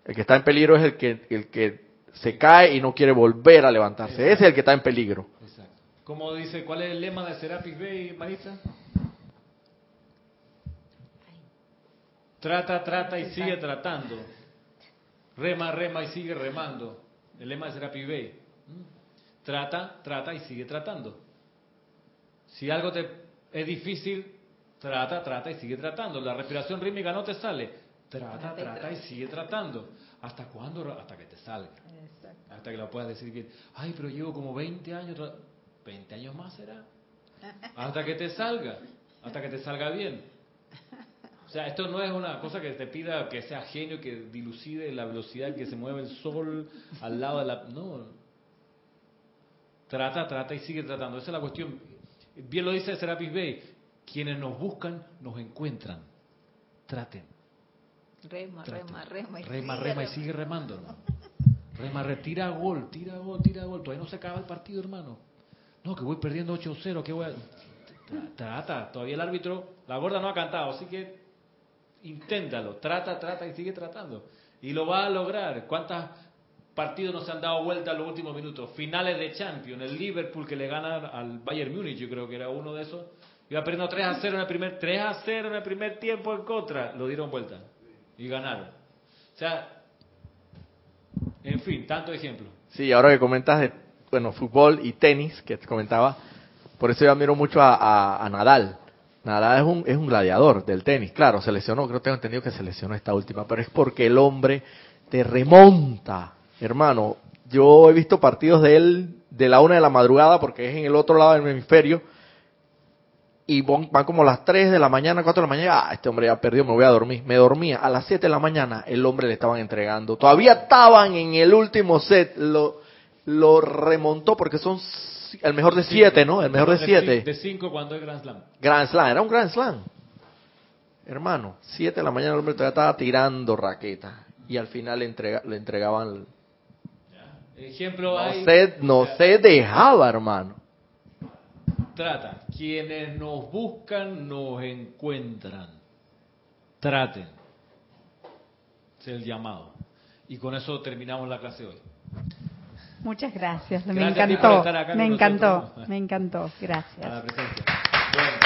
el que está en peligro es el que, el que se cae y no quiere volver a levantarse. Ese es el que está en peligro. Exacto. Como dice, ¿cuál es el lema de Serapis Bay, Marisa? Trata, trata y sigue tratando. Rema, rema y sigue remando. El lema de Serapis Bay. ¿Mm? Trata, trata y sigue tratando. Si algo te es difícil, trata, trata y sigue tratando. La respiración rítmica no te sale. Trata, trata y sigue tratando. ¿Hasta cuándo? Hasta que te salga. Hasta que lo puedas decir bien. Ay, pero llevo como 20 años. ¿20 años más será? Hasta que te salga. Hasta que te salga bien. O sea, esto no es una cosa que te pida que sea genio, que dilucide la velocidad que se mueve el sol al lado de la... No. Trata, trata y sigue tratando. Esa es la cuestión. Bien lo dice Serapis Bey. Quienes nos buscan, nos encuentran. Traten. Rema, rema, rema. Y rema, sigue rema y sigue remando, hermano. Rema, retira gol, tira gol, tira gol. Todavía no se acaba el partido, hermano. No, que voy perdiendo 8-0, que voy a... Trata, todavía el árbitro, la gorda no ha cantado, así que inténtalo, trata, trata y sigue tratando. Y lo va a lograr. ¿Cuántos partidos nos han dado vuelta en los últimos minutos? Finales de Champions, el Liverpool que le gana al Bayern Múnich, yo creo que era uno de esos. Iba perdiendo 3 a 0 en el primer 3 a 0 en el primer tiempo en contra, lo dieron vuelta y ganaron. O sea, en fin, tanto ejemplo. Sí, ahora que comentas de, bueno, fútbol y tenis, que te comentaba, por eso yo admiro mucho a Nadal. Nadal es un, es un gladiador del tenis. Claro, se lesionó, creo que tengo entendido que se lesionó esta última, pero es porque el hombre te remonta. Hermano, yo he visto partidos de él de la una de la madrugada, porque es en el otro lado del hemisferio, y van como las 3 de la mañana, 4 de la mañana, ah, este hombre ya perdió, me voy a dormir. Me dormía. A las 7 de la mañana el hombre le estaban entregando. Todavía estaban en el último set. Lo, lo remontó porque son el mejor de 7, ¿no? El mejor de 7. De 5 cuando es Grand Slam. Grand Slam, era un Grand Slam. Hermano, 7 de la mañana el hombre todavía estaba tirando raqueta. Y al final le, entrega, le entregaban... Ejemplo No hay... se, no se dejaba, hermano. Trata. Quienes nos buscan nos encuentran. Traten. Es el llamado. Y con eso terminamos la clase hoy. Muchas gracias, me Gracias por encantó, estar acá me encantó, nosotros. me encantó, A la gracias. presencia. Bueno.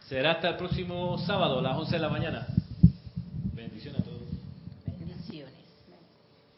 Será hasta el próximo sábado a las 11 de la mañana.